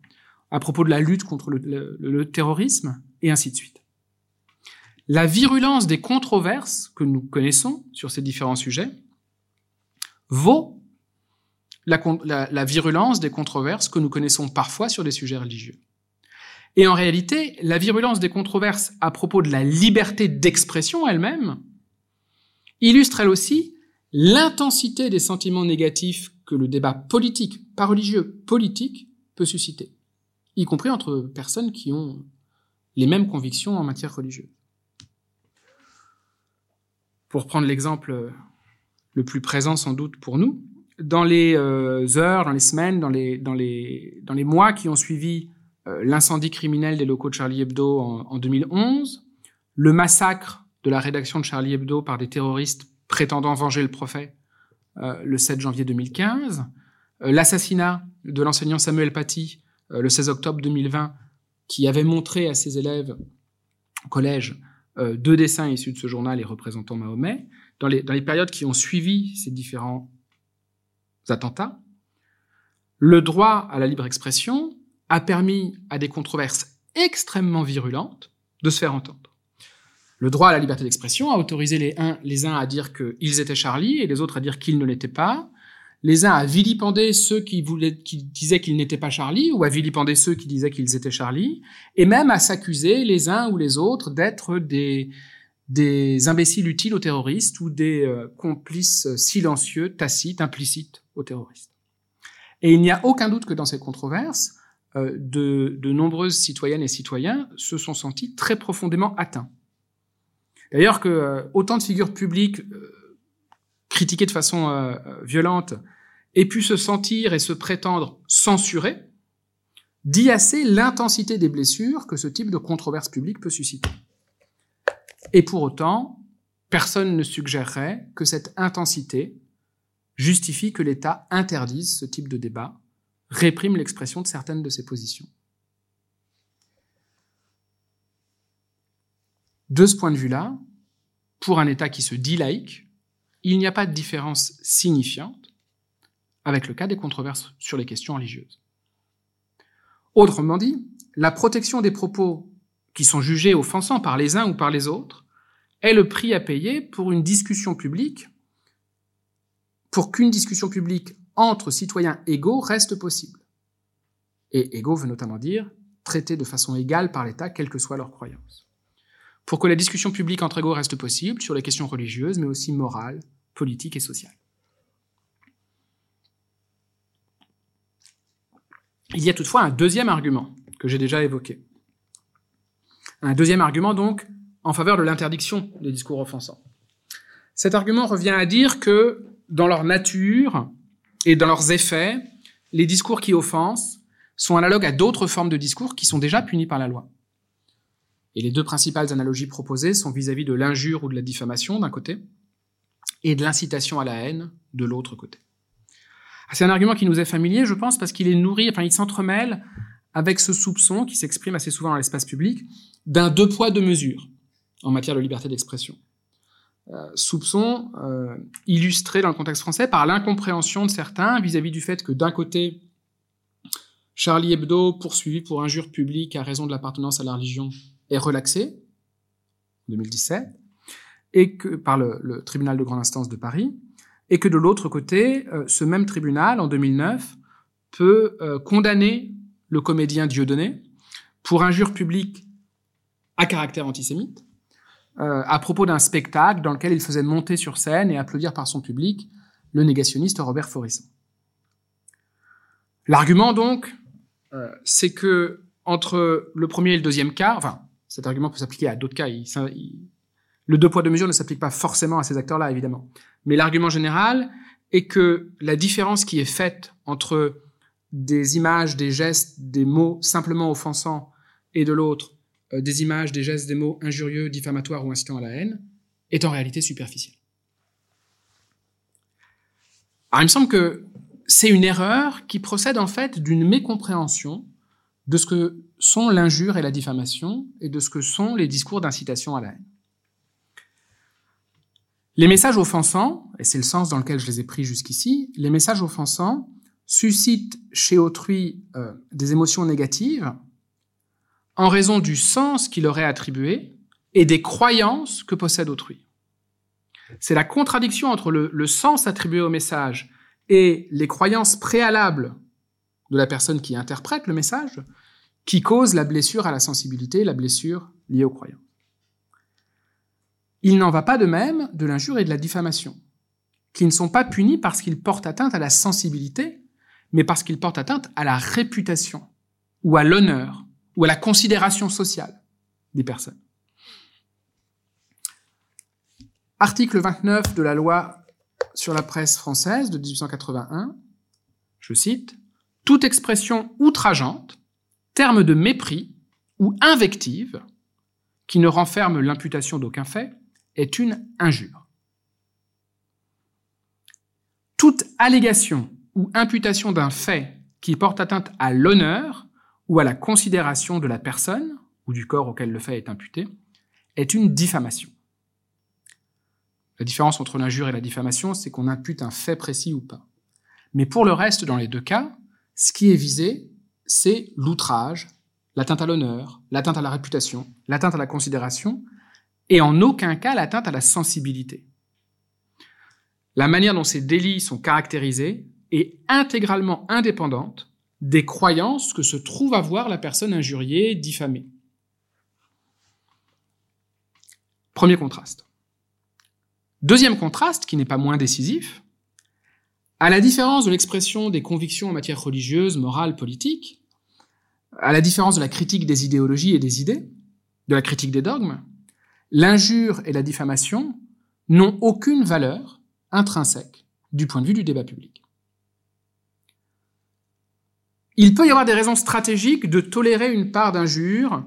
à propos de la lutte contre le, terrorisme, et ainsi de suite. La virulence des controverses que nous connaissons sur ces différents sujets vaut la, la, la, virulence des controverses que nous connaissons parfois sur des sujets religieux. Et en réalité, la virulence des controverses à propos de la liberté d'expression elle-même illustre elle aussi l'intensité des sentiments négatifs que le débat politique, pas religieux, politique, peut susciter, y compris entre personnes qui ont les mêmes convictions en matière religieuse. Pour prendre l'exemple le plus présent sans doute pour nous, dans les euh, heures, dans les semaines, dans les, mois qui ont suivi euh, l'incendie criminel des locaux de Charlie Hebdo en, 2011, le massacre de la rédaction de Charlie Hebdo par des terroristes prétendant venger le prophète euh, le 7 janvier 2015, euh, l'assassinat de l'enseignant Samuel Paty le 16 octobre 2020, qui avait montré à ses élèves au collège deux dessins issus de ce journal et représentant Mahomet, dans les, dans les périodes qui ont suivi ces différents attentats, le droit à la libre expression a permis à des controverses extrêmement virulentes de se faire entendre. Le droit à la liberté d'expression a autorisé les, uns, les uns à dire qu'ils étaient Charlie et les autres à dire qu'ils ne l'étaient pas. Les uns à vilipender ceux qui, disaient qu'ils n'étaient pas Charlie ou à vilipender ceux qui disaient qu'ils étaient Charlie. Et même à s'accuser les uns ou les autres d'être des, imbéciles utiles aux terroristes ou des euh, complices silencieux, tacites, implicites aux terroristes. Et il n'y a aucun doute que dans ces controverses, euh, de, nombreuses citoyennes et citoyens se sont sentis très profondément atteints. D'ailleurs que euh, autant de figures publiques critiquées de façon violente aient pu se sentir et se prétendre censurées, dit assez l'intensité des blessures que ce type de controverse publique peut susciter. Et pour autant, personne ne suggérerait que cette intensité justifie que l'État interdise ce type de débat réprime l'expression de certaines de ses positions. De ce point de vue-là, pour un État qui se dit laïque, il n'y a pas de différence signifiante avec le cas des controverses sur les questions religieuses. Autrement dit, la protection des propos qui sont jugés offensants par les uns ou par les autres est le prix à payer pour une discussion publique, pour qu'une discussion publique entre citoyens égaux reste possible. Et égaux veut notamment dire traités de façon égale par l'État, quelle que soit leur croyance. Pour que la discussion publique entre égaux reste possible sur les questions religieuses, mais aussi morales, politiques et sociales. Il y a toutefois un deuxième argument que j'ai déjà évoqué. Un deuxième argument donc en faveur de l'interdiction des discours offensants. Cet argument revient à dire que dans leur nature et dans leurs effets, les discours qui offensent sont analogues à d'autres formes de discours qui sont déjà punis par la loi. Et les deux principales analogies proposées sont vis-à-vis de l'injure ou de la diffamation d'un côté et de l'incitation à la haine de l'autre côté. C'est un argument qui nous est familier, je pense, parce qu'il est nourri, enfin, il s'entremêle avec ce soupçon qui s'exprime assez souvent dans l'espace public d'un deux poids deux mesures en matière de liberté d'expression. Euh, soupçon euh, illustré dans le contexte français par l'incompréhension de certains vis-à-vis du fait que d'un côté, Charlie Hebdo, poursuivi pour injure publique à raison de l'appartenance à la religion, est relaxé, 2017, et que par le tribunal de grande instance de Paris, et que de l'autre côté, euh, ce même tribunal, en 2009, peut euh, condamner le comédien Dieudonné pour injure publique à caractère antisémite, euh, à propos d'un spectacle dans lequel il faisait monter sur scène et applaudir par son public le négationniste Robert Forisson. L'argument donc, c'est que entre le premier et le deuxième cas, enfin, cet argument peut s'appliquer à d'autres cas, le deux poids deux mesures ne s'applique pas forcément à ces acteurs-là, évidemment. Mais l'argument général est que la différence qui est faite entre des images, des gestes, des mots simplement offensants et de l'autre euh, des images, des gestes, des mots injurieux, diffamatoires ou incitant à la haine est en réalité superficielle. Alors il me semble que c'est une erreur qui procède en fait d'une mécompréhension de ce que sont l'injure et la diffamation et de ce que sont les discours d'incitation à la haine. Les messages offensants, et c'est le sens dans lequel je les ai pris jusqu'ici, les messages offensants suscitent chez autrui euh, des émotions négatives en raison du sens qu'il aurait attribué et des croyances que possède autrui. C'est la contradiction entre le, le, sens attribué au message et les croyances préalables de la personne qui interprète le message qui cause la blessure à la sensibilité, la blessure liée aux croyances. Il n'en va pas de même de l'injure et de la diffamation, qui ne sont pas punis parce qu'ils portent atteinte à la sensibilité, mais parce qu'ils portent atteinte à la réputation, ou à l'honneur, ou à la considération sociale des personnes. Article 29 de la loi sur la presse française de 1881, je cite, Toute expression outrageante, terme de mépris ou invective, qui ne renferme l'imputation d'aucun fait, est une injure. Toute allégation ou imputation d'un fait qui porte atteinte à l'honneur ou à la considération de la personne ou du corps auquel le fait est imputé est une diffamation. La différence entre l'injure et la diffamation, c'est qu'on impute un fait précis ou pas. Mais pour le reste, dans les deux cas, ce qui est visé, c'est l'outrage, l'atteinte à l'honneur, l'atteinte à la réputation, l'atteinte à la considération, et en aucun cas l'atteinte à la sensibilité. La manière dont ces délits sont caractérisés est intégralement indépendante des croyances que se trouve avoir la personne injuriée, diffamée. Premier contraste. Deuxième contraste, qui n'est pas moins décisif, à la différence de l'expression des convictions en matière religieuse, morale, politique, à la différence de la critique des idéologies et des idées, de la critique des dogmes, l'injure et la diffamation n'ont aucune valeur intrinsèque du point de vue du débat public. Il peut y avoir des raisons stratégiques de tolérer une part d'injure,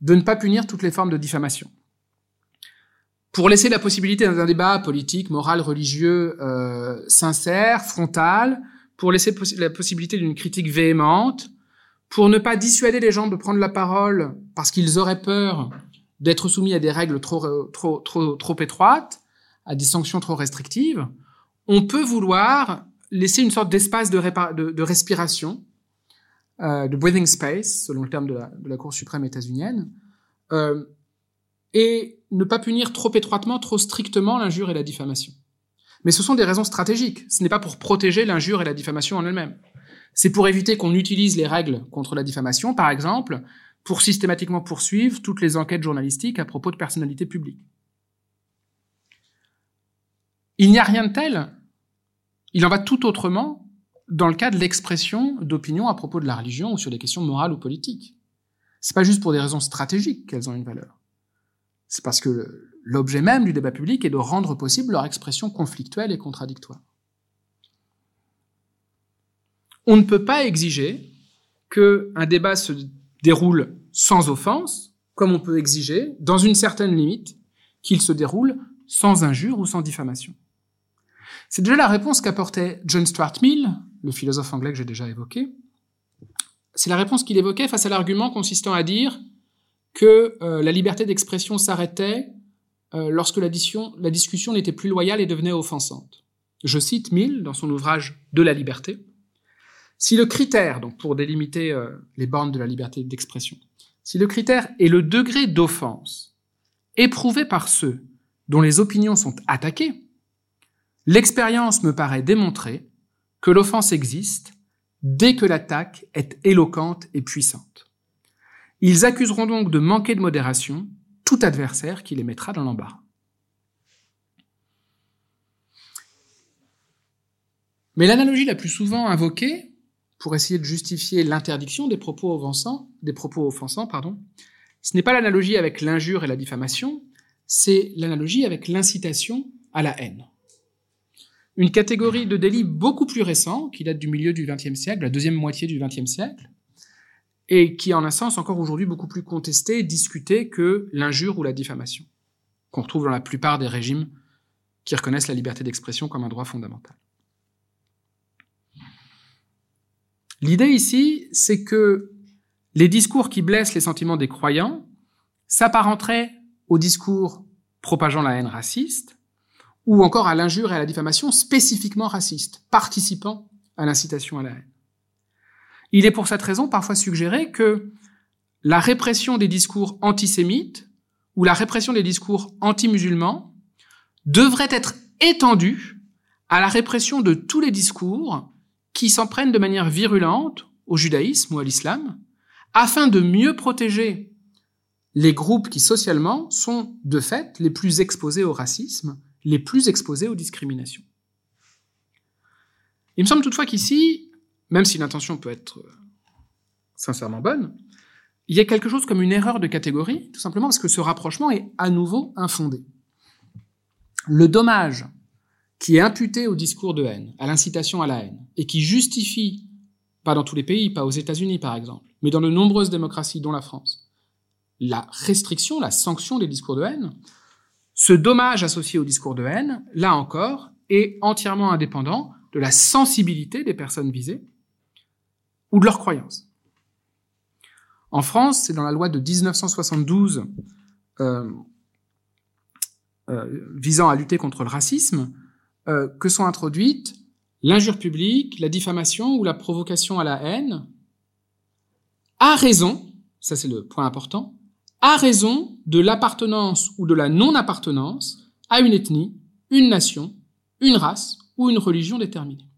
de ne pas punir toutes les formes de diffamation. Pour laisser la possibilité d'un débat politique, moral, religieux, euh, sincère, frontal, pour laisser la possibilité d'une critique véhémente, pour ne pas dissuader les gens de prendre la parole parce qu'ils auraient peur d'être soumis à des règles trop, trop, trop, trop étroites, à des sanctions trop restrictives, on peut vouloir laisser une sorte d'espace de, de, respiration, euh, de breathing space, selon le terme de la, Cour suprême états-unienne, euh, et ne pas punir trop étroitement, trop strictement l'injure et la diffamation. Mais ce sont des raisons stratégiques. Ce n'est pas pour protéger l'injure et la diffamation en elles-mêmes. C'est pour éviter qu'on utilise les règles contre la diffamation, par exemple, pour systématiquement poursuivre toutes les enquêtes journalistiques à propos de personnalités publiques. Il n'y a rien de tel. Il en va tout autrement dans le cas de l'expression d'opinion à propos de la religion ou sur des questions morales ou politiques. C'est pas juste pour des raisons stratégiques qu'elles ont une valeur. C'est parce que l'objet même du débat public est de rendre possible leur expression conflictuelle et contradictoire. On ne peut pas exiger qu'un débat se déroule sans offense, comme on peut exiger, dans une certaine limite, qu'il se déroule sans injure ou sans diffamation. C'est déjà la réponse qu'apportait John Stuart Mill, le philosophe anglais que j'ai déjà évoqué. C'est la réponse qu'il évoquait face à l'argument consistant à dire que euh, la liberté d'expression s'arrêtait euh, lorsque la, la discussion n'était plus loyale et devenait offensante. Je cite Mill dans son ouvrage De la liberté. Si le critère, donc pour délimiter euh, les bornes de la liberté d'expression, si le critère est le degré d'offense éprouvé par ceux dont les opinions sont attaquées, l'expérience me paraît démontrer que l'offense existe dès que l'attaque est éloquente et puissante. Ils accuseront donc de manquer de modération tout adversaire qui les mettra dans l'embarras. Mais l'analogie la plus souvent invoquée pour essayer de justifier l'interdiction des propos offensants, ce n'est pas l'analogie avec l'injure et la diffamation, c'est l'analogie avec l'incitation à la haine. Une catégorie de délits beaucoup plus récent, qui date du milieu du XXe siècle, la deuxième moitié du XXe siècle, et qui en un sens encore aujourd'hui beaucoup plus contesté et discuté que l'injure ou la diffamation, qu'on retrouve dans la plupart des régimes qui reconnaissent la liberté d'expression comme un droit fondamental. L'idée ici, c'est que les discours qui blessent les sentiments des croyants s'apparenteraient aux discours propageant la haine raciste, ou encore à l'injure et à la diffamation spécifiquement racistes, participant à l'incitation à la haine. Il est pour cette raison parfois suggéré que la répression des discours antisémites ou la répression des discours anti-musulmans devrait être étendue à la répression de tous les discours qui s'en prennent de manière virulente au judaïsme ou à l'islam, afin de mieux protéger les groupes qui socialement sont de fait les plus exposés au racisme, les plus exposés aux discriminations. Il me semble toutefois qu'ici, même si l'intention peut être euh, sincèrement bonne, il y a quelque chose comme une erreur de catégorie, tout simplement parce que ce rapprochement est à nouveau infondé. Le dommage qui est imputé au discours de haine, à l'incitation à la haine, et qui justifie, pas dans tous les pays, pas aux États-Unis par exemple, mais dans de nombreuses démocraties, dont la France, la restriction, la sanction des discours de haine, ce dommage associé au discours de haine, là encore, est entièrement indépendant de la sensibilité des personnes visées ou de leurs croyances. En France, c'est dans la loi de 1972 euh, euh, visant à lutter contre le racisme euh, que sont introduites l'injure publique, la diffamation ou la provocation à la haine, à raison, ça c'est le point important, à raison de l'appartenance ou de la non-appartenance à une ethnie, une nation, une race ou une religion déterminée.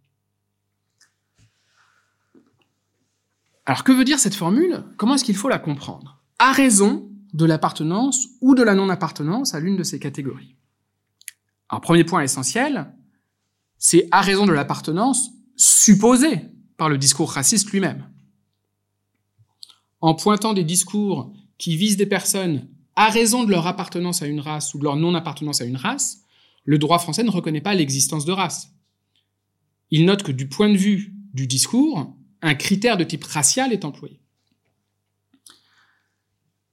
Alors que veut dire cette formule? Comment est-ce qu'il faut la comprendre? À raison de l'appartenance ou de la non-appartenance à l'une de ces catégories. Un premier point essentiel, c'est à raison de l'appartenance supposée par le discours raciste lui-même. En pointant des discours qui visent des personnes à raison de leur appartenance à une race ou de leur non-appartenance à une race, le droit français ne reconnaît pas l'existence de race. Il note que du point de vue du discours, un critère de type racial est employé.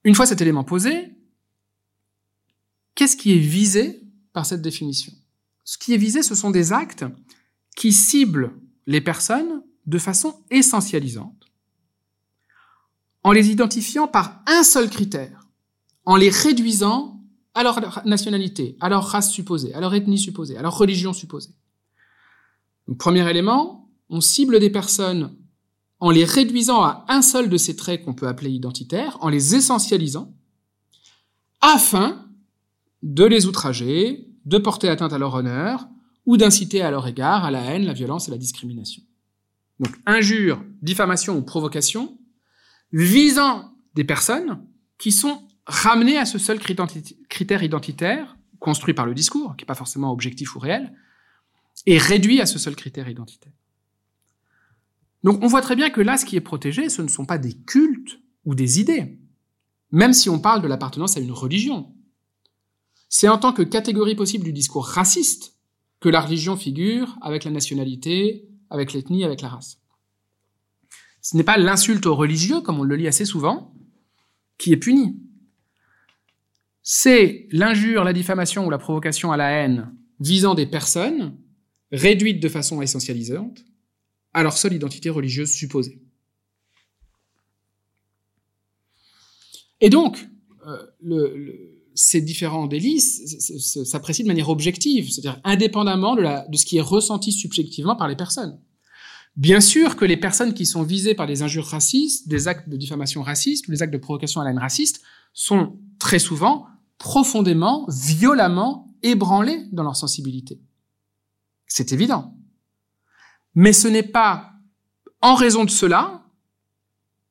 Une fois cet élément posé, qu'est-ce qui est visé par cette définition? Ce qui est visé, ce sont des actes qui ciblent les personnes de façon essentialisante, en les identifiant par un seul critère, en les réduisant à leur nationalité, à leur race supposée, à leur ethnie supposée, à leur religion supposée. premier élément, on cible des personnes en les réduisant à un seul de ces traits qu'on peut appeler identitaires, en les essentialisant, afin de les outrager, de porter atteinte à leur honneur, ou d'inciter à leur égard à la haine, la violence et la discrimination. Donc injure, diffamation ou provocation visant des personnes qui sont ramenées à ce seul critère identitaire, construit par le discours, qui n'est pas forcément objectif ou réel, et réduit à ce seul critère identitaire. Donc on voit très bien que là, ce qui est protégé, ce ne sont pas des cultes ou des idées, même si on parle de l'appartenance à une religion. C'est en tant que catégorie possible du discours raciste que la religion figure avec la nationalité, avec l'ethnie, avec la race. Ce n'est pas l'insulte aux religieux, comme on le lit assez souvent, qui est puni. C'est l'injure, la diffamation ou la provocation à la haine visant des personnes réduites de façon essentialisante à leur seule identité religieuse supposée. Et donc, euh, le, ces différents délits s'apprécient de manière objective, c'est-à-dire indépendamment de, la, de ce qui est ressenti subjectivement par les personnes. Bien sûr que les personnes qui sont visées par des injures racistes, des actes de diffamation raciste ou des actes de provocation à la haine raciste sont très souvent profondément, violemment ébranlées dans leur sensibilité. C'est évident. Mais ce n'est pas en raison de cela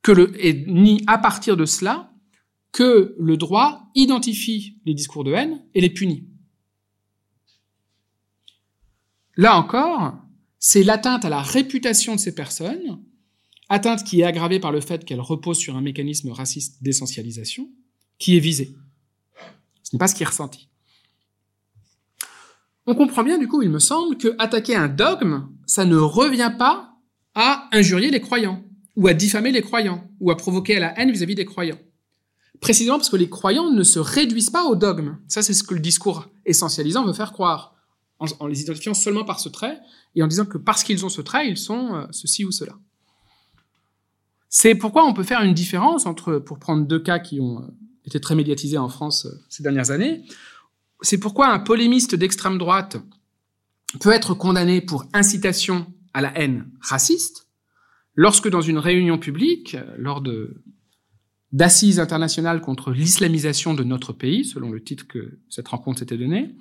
que le, ni à partir de cela que le droit identifie les discours de haine et les punit. Là encore, c'est l'atteinte à la réputation de ces personnes, atteinte qui est aggravée par le fait qu'elles reposent sur un mécanisme raciste d'essentialisation, qui est visée. Ce n'est pas ce qui est ressenti. On comprend bien, du coup, il me semble, que attaquer un dogme, ça ne revient pas à injurier les croyants, ou à diffamer les croyants, ou à provoquer la haine vis-à-vis des croyants. Précisément parce que les croyants ne se réduisent pas au dogme. Ça, c'est ce que le discours essentialisant veut faire croire, en, les identifiant seulement par ce trait, et en disant que parce qu'ils ont ce trait, ils sont euh, ceci ou cela. C'est pourquoi on peut faire une différence entre, pour prendre deux cas qui ont euh, été très médiatisés en France euh, ces dernières années, c'est pourquoi un polémiste d'extrême droite peut être condamné pour incitation à la haine raciste, lorsque dans une réunion publique, lors de d'assises internationales contre l'islamisation de notre pays, selon le titre que cette rencontre s'était donné,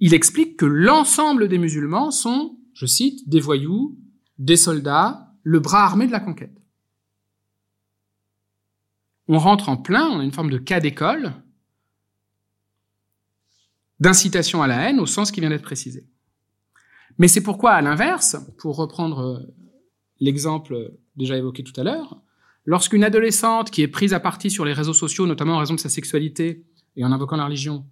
il explique que l'ensemble des musulmans sont, je cite, des voyous, des soldats, le bras armé de la conquête. On rentre en plein, on a une forme de cas d'école, d'incitation à la haine au sens qui vient d'être précisé. Mais c'est pourquoi, à l'inverse, pour reprendre l'exemple déjà évoqué tout à l'heure, Lorsqu'une adolescente qui est prise à partie sur les réseaux sociaux, notamment en raison de sa sexualité et en invoquant la religion,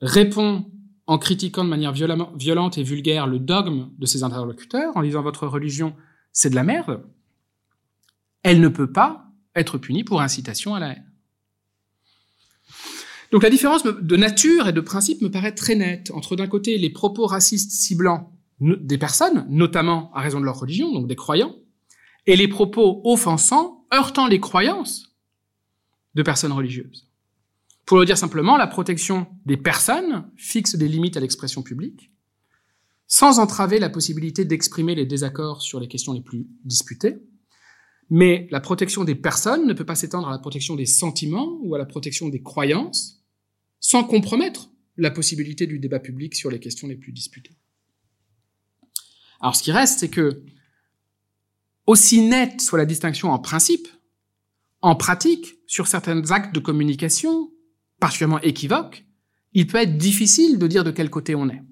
répond en critiquant de manière violente et vulgaire le dogme de ses interlocuteurs, en disant votre religion, c'est de la merde, elle ne peut pas être punie pour incitation à la haine. Donc la différence de nature et de principe me paraît très nette entre d'un côté les propos racistes ciblant des personnes, notamment à raison de leur religion, donc des croyants, et les propos offensants heurtant les croyances de personnes religieuses. Pour le dire simplement, la protection des personnes fixe des limites à l'expression publique, sans entraver la possibilité d'exprimer les désaccords sur les questions les plus disputées, mais la protection des personnes ne peut pas s'étendre à la protection des sentiments ou à la protection des croyances, sans compromettre la possibilité du débat public sur les questions les plus disputées. Alors ce qui reste, c'est que aussi nette soit la distinction en principe, en pratique, sur certains actes de communication, particulièrement équivoques, il peut être difficile de dire de quel côté on est.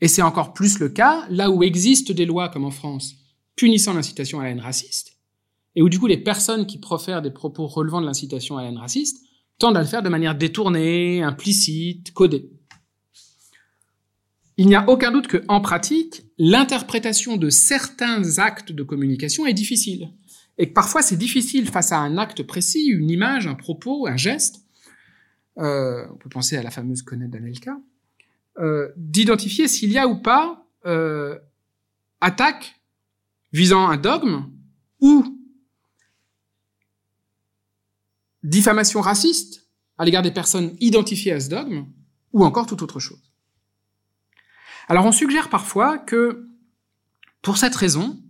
Et c'est encore plus le cas là où existent des lois, comme en France, punissant l'incitation à la haine raciste, et où du coup les personnes qui profèrent des propos relevant de l'incitation à la haine raciste tendent à le faire de manière détournée, implicite, codée. Il n'y a aucun doute que, en pratique, l'interprétation de certains actes de communication est difficile. Et parfois c'est difficile face à un acte précis, une image, un propos, un geste, euh, on peut penser à la fameuse connaître d'Anelka, euh, d'identifier s'il y a ou pas euh, attaque visant un dogme ou diffamation raciste à l'égard des personnes identifiées à ce dogme, ou encore toute autre chose. Alors on suggère parfois que, pour cette raison,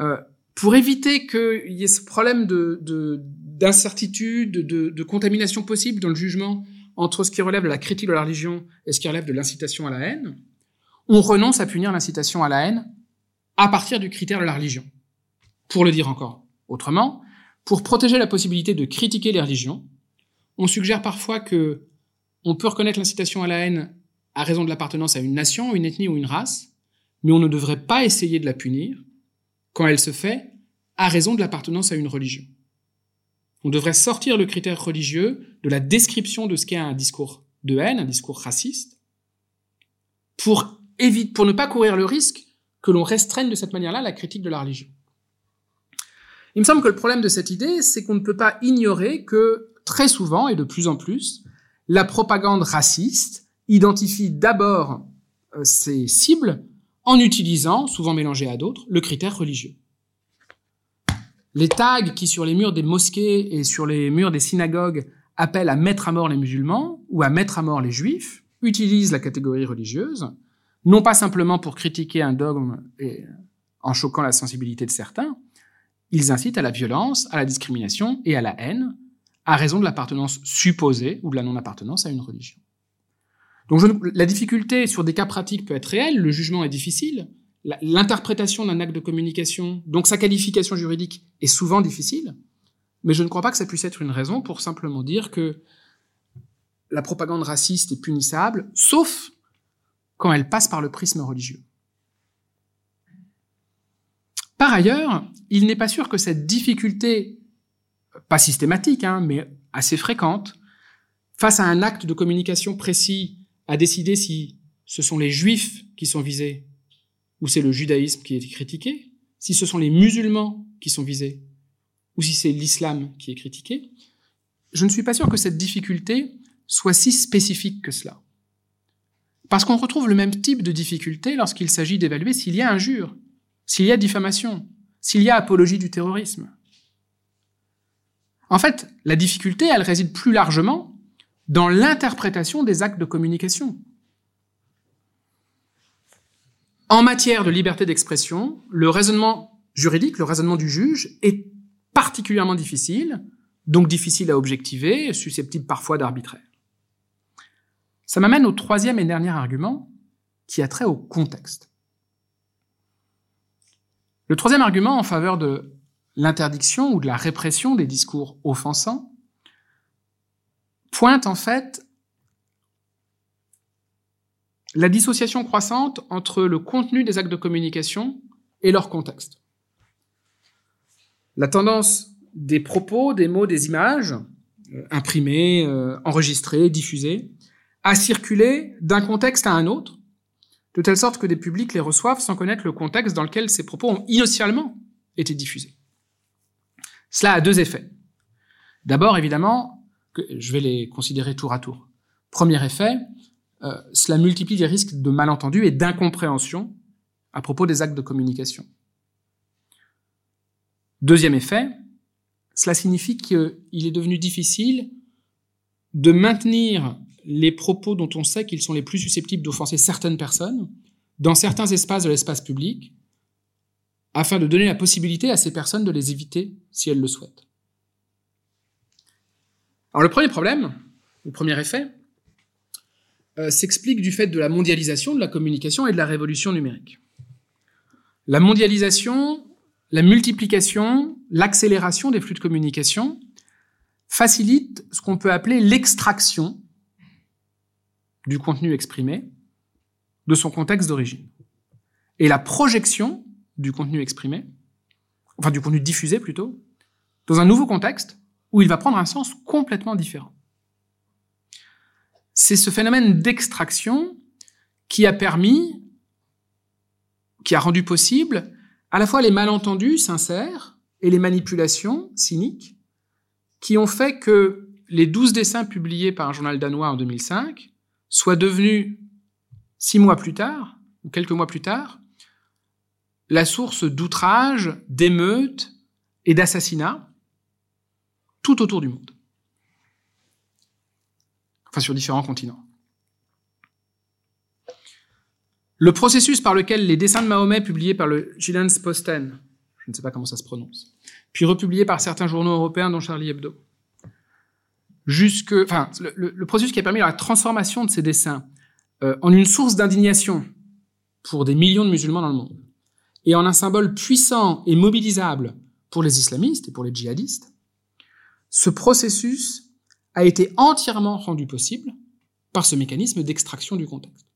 euh, pour éviter qu'il y ait ce problème d'incertitude, de, de, de, contamination possible dans le jugement entre ce qui relève de la critique de la religion et ce qui relève de l'incitation à la haine, on renonce à punir l'incitation à la haine à partir du critère de la religion. Pour le dire encore autrement, pour protéger la possibilité de critiquer les religions, on suggère parfois que on peut reconnaître l'incitation à la haine à raison de l'appartenance à une nation, une ethnie ou une race, mais on ne devrait pas essayer de la punir quand elle se fait à raison de l'appartenance à une religion. On devrait sortir le critère religieux de la description de ce qu'est un discours de haine, un discours raciste, pour, éviter, pour ne pas courir le risque que l'on restreigne de cette manière-là la critique de la religion. Il me semble que le problème de cette idée, c'est qu'on ne peut pas ignorer que très souvent et de plus en plus, la propagande raciste identifie d'abord euh, ses cibles en utilisant, souvent mélangés à d'autres, le critère religieux. Les tags qui sur les murs des mosquées et sur les murs des synagogues appellent à mettre à mort les musulmans ou à mettre à mort les juifs utilisent la catégorie religieuse, non pas simplement pour critiquer un dogme et en choquant la sensibilité de certains, ils incitent à la violence, à la discrimination et à la haine, à raison de l'appartenance supposée ou de la non-appartenance à une religion. Donc la difficulté sur des cas pratiques peut être réelle, le jugement est difficile, l'interprétation d'un acte de communication, donc sa qualification juridique, est souvent difficile, mais je ne crois pas que ça puisse être une raison pour simplement dire que la propagande raciste est punissable, sauf quand elle passe par le prisme religieux. Par ailleurs, il n'est pas sûr que cette difficulté, pas systématique, hein, mais assez fréquente, face à un acte de communication précis à décider si ce sont les juifs qui sont visés ou c'est le judaïsme qui est critiqué, si ce sont les musulmans qui sont visés ou si c'est l'islam qui est critiqué, je ne suis pas sûr que cette difficulté soit si spécifique que cela. Parce qu'on retrouve le même type de difficulté lorsqu'il s'agit d'évaluer s'il y a injure, s'il y a diffamation, s'il y a apologie du terrorisme. En fait, la difficulté, elle réside plus largement dans l'interprétation des actes de communication. En matière de liberté d'expression, le raisonnement juridique, le raisonnement du juge est particulièrement difficile, donc difficile à objectiver, susceptible parfois d'arbitraire. Ça m'amène au troisième et dernier argument, qui a trait au contexte. Le troisième argument en faveur de l'interdiction ou de la répression des discours offensants pointe en fait la dissociation croissante entre le contenu des actes de communication et leur contexte. La tendance des propos, des mots, des images, euh, imprimés, euh, enregistrés, diffusés, à circuler d'un contexte à un autre, de telle sorte que des publics les reçoivent sans connaître le contexte dans lequel ces propos ont initialement été diffusés. Cela a deux effets. D'abord, évidemment, je vais les considérer tour à tour. Premier effet, euh, cela multiplie les risques de malentendus et d'incompréhension à propos des actes de communication. Deuxième effet, cela signifie qu'il est devenu difficile de maintenir les propos dont on sait qu'ils sont les plus susceptibles d'offenser certaines personnes dans certains espaces de l'espace public, afin de donner la possibilité à ces personnes de les éviter si elles le souhaitent. Alors le premier problème, le premier effet, euh, s'explique du fait de la mondialisation de la communication et de la révolution numérique. La mondialisation, la multiplication, l'accélération des flux de communication facilite ce qu'on peut appeler l'extraction du contenu exprimé de son contexte d'origine. Et la projection du contenu exprimé, enfin du contenu diffusé plutôt, dans un nouveau contexte où il va prendre un sens complètement différent. C'est ce phénomène d'extraction qui a permis, qui a rendu possible à la fois les malentendus sincères et les manipulations cyniques, qui ont fait que les douze dessins publiés par un journal danois en 2005 soient devenus, six mois plus tard, ou quelques mois plus tard, la source d'outrages, d'émeutes et d'assassinats tout autour du monde. Enfin, sur différents continents. Le processus par lequel les dessins de Mahomet publiés par le Posten, je ne sais pas comment ça se prononce, puis republiés par certains journaux européens dont Charlie Hebdo, jusque, enfin, le, processus qui a permis la transformation de ces dessins euh, en une source d'indignation pour des millions de musulmans dans le monde, et en un symbole puissant et mobilisable pour les islamistes et pour les djihadistes, ce processus a été entièrement rendu possible par ce mécanisme d'extraction du contexte.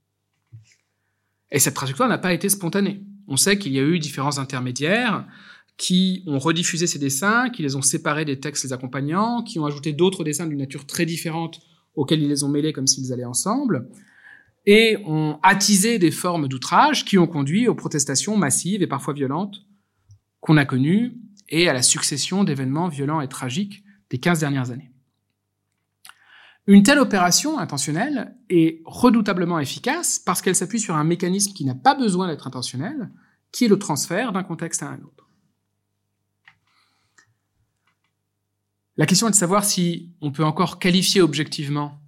Et cette trajectoire n'a pas été spontanée. On sait qu'il y a eu différents intermédiaires qui ont rediffusé ces dessins, qui les ont séparés des textes les accompagnant, qui ont ajouté d'autres dessins d'une nature très différente auxquels ils les ont mêlés comme s'ils allaient ensemble, et ont attisé des formes d'outrage qui ont conduit aux protestations massives et parfois violentes qu'on a connues et à la succession d'événements violents et tragiques des 15 dernières années. Une telle opération intentionnelle est redoutablement efficace parce qu'elle s'appuie sur un mécanisme qui n'a pas besoin d'être intentionnel, qui est le transfert d'un contexte à un autre. La question est de savoir si on peut encore qualifier objectivement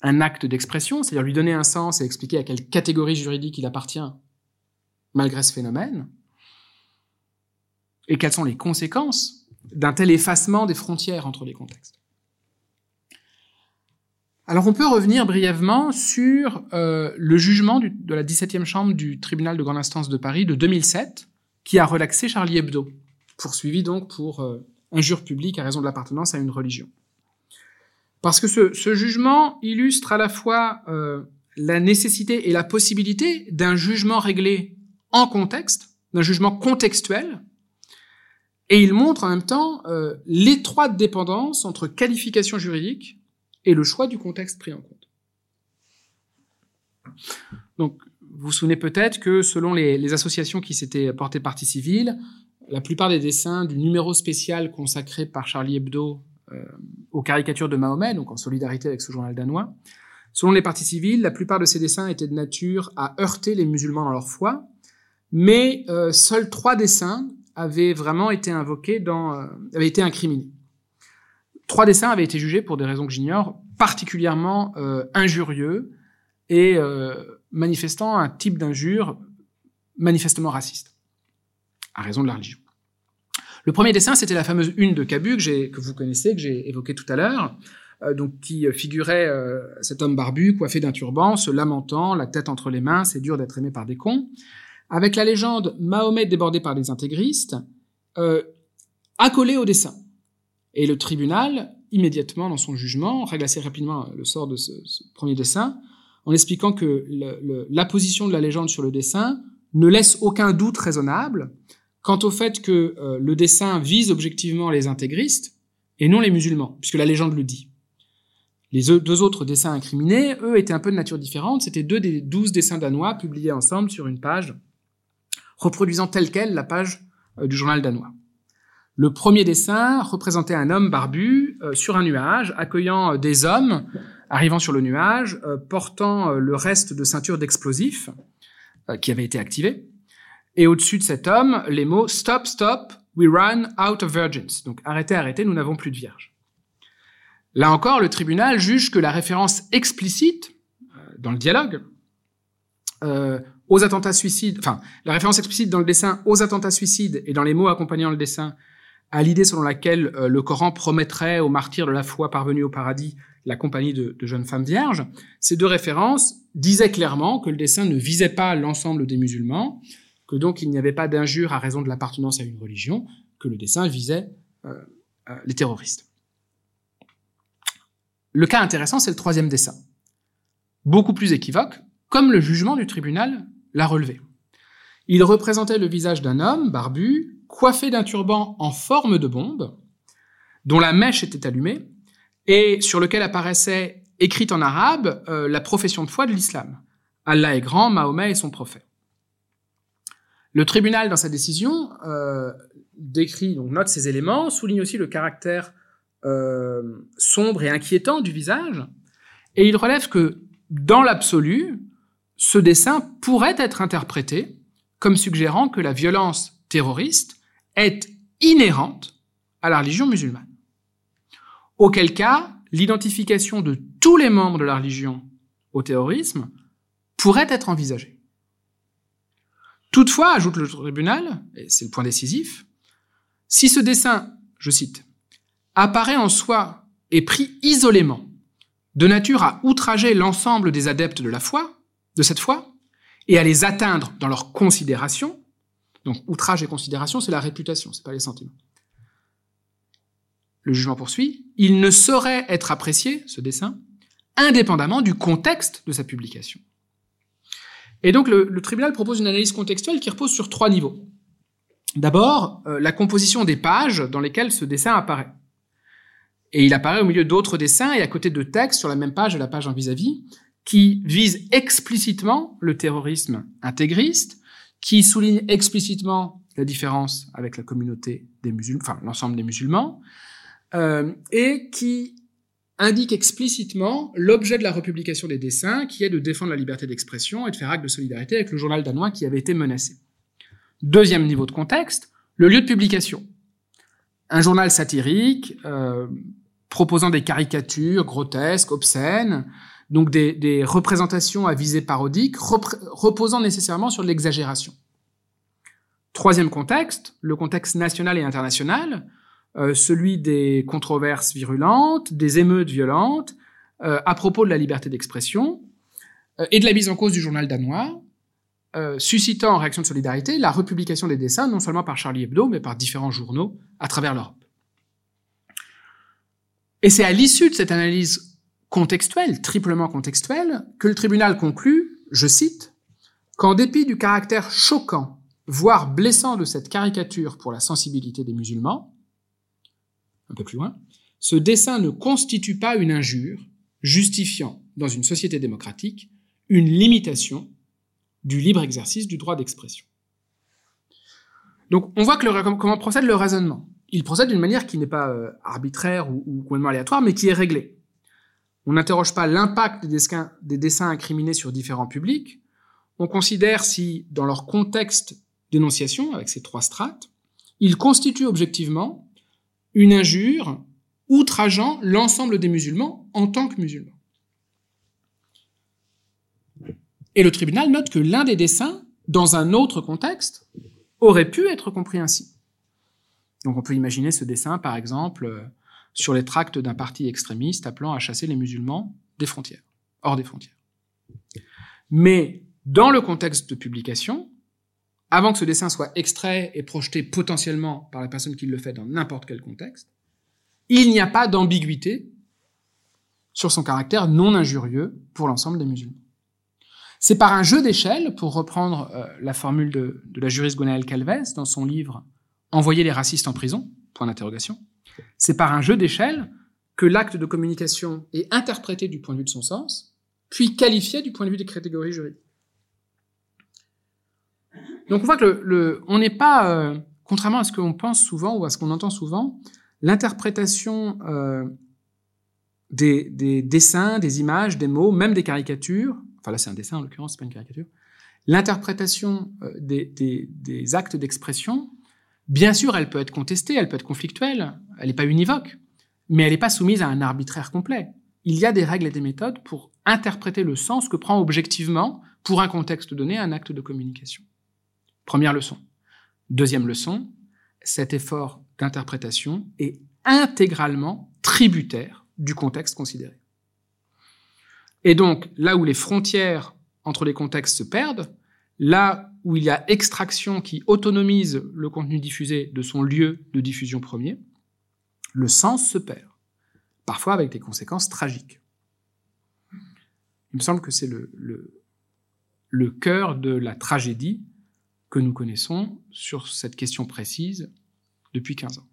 un acte d'expression, c'est-à-dire lui donner un sens et expliquer à quelle catégorie juridique il appartient malgré ce phénomène, et quelles sont les conséquences d'un tel effacement des frontières entre les contextes. Alors on peut revenir brièvement sur euh, le jugement de la 17e chambre du tribunal de grande instance de Paris de 2007, qui a relaxé Charlie Hebdo, poursuivi donc pour euh, injure publique à raison de l'appartenance à une religion. Parce que ce, jugement illustre à la fois euh, la nécessité et la possibilité d'un jugement réglé en contexte, d'un jugement contextuel, et il montre en même temps l'étroite dépendance entre qualification juridique et le choix du contexte pris en compte. Donc, vous vous souvenez peut-être que selon les, associations qui s'étaient portées partie civile, la plupart des dessins du numéro spécial consacré par Charlie Hebdo euh, aux caricatures de Mahomet, donc en solidarité avec ce journal danois, selon les parties civiles, la plupart de ces dessins étaient de nature à heurter les musulmans dans leur foi, mais euh, seuls trois dessins avaient vraiment été invoqués dans, euh, avaient été incriminés. Trois dessins avaient été jugés pour des raisons que j'ignore particulièrement euh, injurieux et euh, manifestant un type d'injure manifestement raciste, à raison de la religion. Le premier dessin, c'était la fameuse une de Cabu que, vous connaissez, que j'ai évoqué tout à l'heure, donc qui figurait cet homme barbu coiffé d'un turban, se lamentant, la tête entre les mains, c'est dur d'être aimé par des cons, avec la légende Mahomet débordé par des intégristes, accolée au dessin. Et le tribunal, immédiatement dans son jugement, règle assez rapidement le sort de ce, premier dessin, en expliquant que la position de la légende sur le dessin ne laisse aucun doute raisonnable quant au fait que euh, le dessin vise objectivement les intégristes et non les musulmans, puisque la légende le dit. Les deux autres dessins incriminés, eux, étaient un peu de nature différente. C'était deux des douze dessins danois publiés ensemble sur une page, reproduisant telle quelle la page euh, du journal danois. Le premier dessin représentait un homme barbu euh, sur un nuage, accueillant euh, des hommes arrivant sur le nuage, portant le reste de ceinture d'explosifs qui avait été activé. Et au-dessus de cet homme, les mots Stop, stop, we run out of virgins. Donc arrêtez, arrêtez, nous n'avons plus de vierges. Là encore, le tribunal juge que la référence explicite dans le dialogue aux attentats suicides, enfin, la référence explicite dans le dessin aux attentats suicides et dans les mots accompagnant le dessin à l'idée selon laquelle euh, le Coran promettrait aux martyrs de la foi parvenus au paradis la compagnie de, jeunes femmes vierges, ces deux références disaient clairement que le dessin ne visait pas l'ensemble des musulmans, que donc il n'y avait pas d'injure à raison de l'appartenance à une religion, que le dessin visait euh, euh, les terroristes. Le cas intéressant, c'est le troisième dessin, beaucoup plus équivoque, comme le jugement du tribunal l'a relevé. Il représentait le visage d'un homme barbu, coiffé d'un turban en forme de bombe, dont la mèche était allumée, et sur lequel apparaissait, écrite en arabe, euh, la profession de foi de l'islam. Allah est grand, Mahomet est son prophète. Le tribunal, dans sa décision, euh, décrit, donc note ces éléments, souligne aussi le caractère euh, sombre et inquiétant du visage, et il relève que, dans l'absolu, ce dessin pourrait être interprété comme suggérant que la violence terroriste est inhérente à la religion musulmane. Auquel cas, l'identification de tous les membres de la religion au terrorisme pourrait être envisagée. Toutefois, ajoute le tribunal, et c'est le point décisif, si ce dessin, je cite, apparaît en soi et pris isolément, de nature à outrager l'ensemble des adeptes de la foi, de cette foi, et à les atteindre dans leur considération. Donc, outrage et considération, c'est la réputation, c'est pas les sentiments. Le jugement poursuit, il ne saurait être apprécié, ce dessin, indépendamment du contexte de sa publication. Et donc le, tribunal propose une analyse contextuelle qui repose sur trois niveaux. D'abord, euh, la composition des pages dans lesquelles ce dessin apparaît. Et il apparaît au milieu d'autres dessins et à côté de textes sur la même page et la page en vis-à-vis, qui visent explicitement le terrorisme intégriste, qui soulignent explicitement la différence avec la communauté des musulmans, enfin l'ensemble des musulmans, euh, et qui indique explicitement l'objet de la republication des dessins, qui est de défendre la liberté d'expression et de faire acte de solidarité avec le journal danois qui avait été menacé. Deuxième niveau de contexte, le lieu de publication. Un journal satirique euh, proposant des caricatures grotesques, obscènes, donc des, représentations à visée parodique, reposant nécessairement sur l'exagération. Troisième contexte, le contexte national et international, euh, celui des controverses virulentes, des émeutes violentes, euh, à propos de la liberté d'expression, euh, et de la mise en cause du journal danois, suscitant en réaction de solidarité la republication des dessins, non seulement par Charlie Hebdo, mais par différents journaux à travers l'Europe. Et c'est à l'issue de cette analyse contextuelle, triplement contextuelle, que le tribunal conclut, je cite, qu'en dépit du caractère choquant, voire blessant de cette caricature pour la sensibilité des musulmans, un peu plus loin, ce dessin ne constitue pas une injure justifiant, dans une société démocratique, une limitation du libre exercice du droit d'expression. Donc on voit que comment procède le raisonnement. Il procède d'une manière qui n'est pas euh, arbitraire ou, complètement aléatoire, mais qui est réglée. On n'interroge pas l'impact des, des dessins incriminés sur différents publics. On considère si, dans leur contexte d'énonciation, avec ces trois strates, ils constituent objectivement une injure outrageant l'ensemble des musulmans en tant que musulmans. Et le tribunal note que l'un des dessins, dans un autre contexte, aurait pu être compris ainsi. Donc on peut imaginer ce dessin, par exemple, euh, sur les tracts d'un parti extrémiste appelant à chasser les musulmans des frontières, hors des frontières. Mais dans le contexte de publication, avant que ce dessin soit extrait et projeté potentiellement par la personne qui le fait dans n'importe quel contexte, il n'y a pas d'ambiguïté sur son caractère non injurieux pour l'ensemble des musulmans. C'est par un jeu d'échelle, pour reprendre euh, la formule de, la juriste Gonaël Calves dans son livre Envoyer les racistes en prison, point d'interrogation, c'est par un jeu d'échelle que l'acte de communication est interprété du point de vue de son sens, puis qualifié du point de vue des catégories juridiques. Donc on voit que on n'est pas, euh, contrairement à ce qu'on pense souvent ou à ce qu'on entend souvent, l'interprétation euh, des, des, dessins, des images, des mots, même des caricatures, enfin là c'est un dessin en l'occurrence, c'est pas une caricature, l'interprétation euh, des, actes d'expression, bien sûr elle peut être contestée, elle peut être conflictuelle, elle n'est pas univoque, mais elle n'est pas soumise à un arbitraire complet. Il y a des règles et des méthodes pour interpréter le sens que prend objectivement, pour un contexte donné, un acte de communication. Première leçon. Deuxième leçon, cet effort d'interprétation est intégralement tributaire du contexte considéré. Et donc, là où les frontières entre les contextes se perdent, là où il y a extraction qui autonomise le contenu diffusé de son lieu de diffusion premier, le sens se perd, parfois avec des conséquences tragiques. Il me semble que c'est le, cœur de la tragédie que nous connaissons sur cette question précise depuis 15 ans.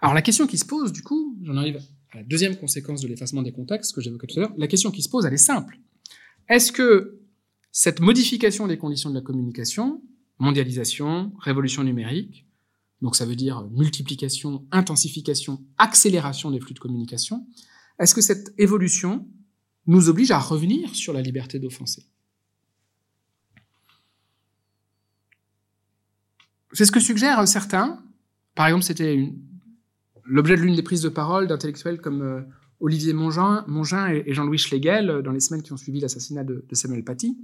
Alors la question qui se pose, du coup, j'en arrive à la deuxième conséquence de l'effacement des contextes que j'évoquais tout à l'heure, la question qui se pose, elle est simple. Est-ce que cette modification des conditions de la communication, mondialisation, révolution numérique, donc ça veut dire multiplication, intensification, accélération des flux de communication, est-ce que cette évolution nous oblige à revenir sur la liberté d'offenser? C'est ce que suggèrent certains. Par exemple, c'était l'objet de l'une des prises de parole d'intellectuels comme euh, Olivier Mongin, et, Jean-Louis Schlegel euh, dans les semaines qui ont suivi l'assassinat de, Samuel Paty,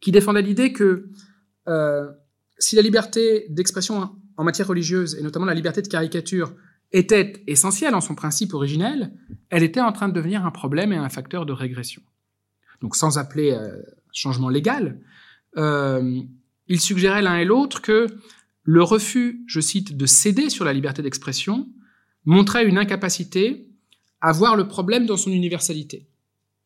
qui défendaient l'idée que euh, si la liberté d'expression en matière religieuse, et notamment la liberté de caricature, était essentielle en son principe originel, elle était en train de devenir un problème et un facteur de régression. Donc sans appeler euh, changement légal, euh, il suggérait l'un et l'autre que le refus, je cite, de céder sur la liberté d'expression montrait une incapacité à voir le problème dans son universalité.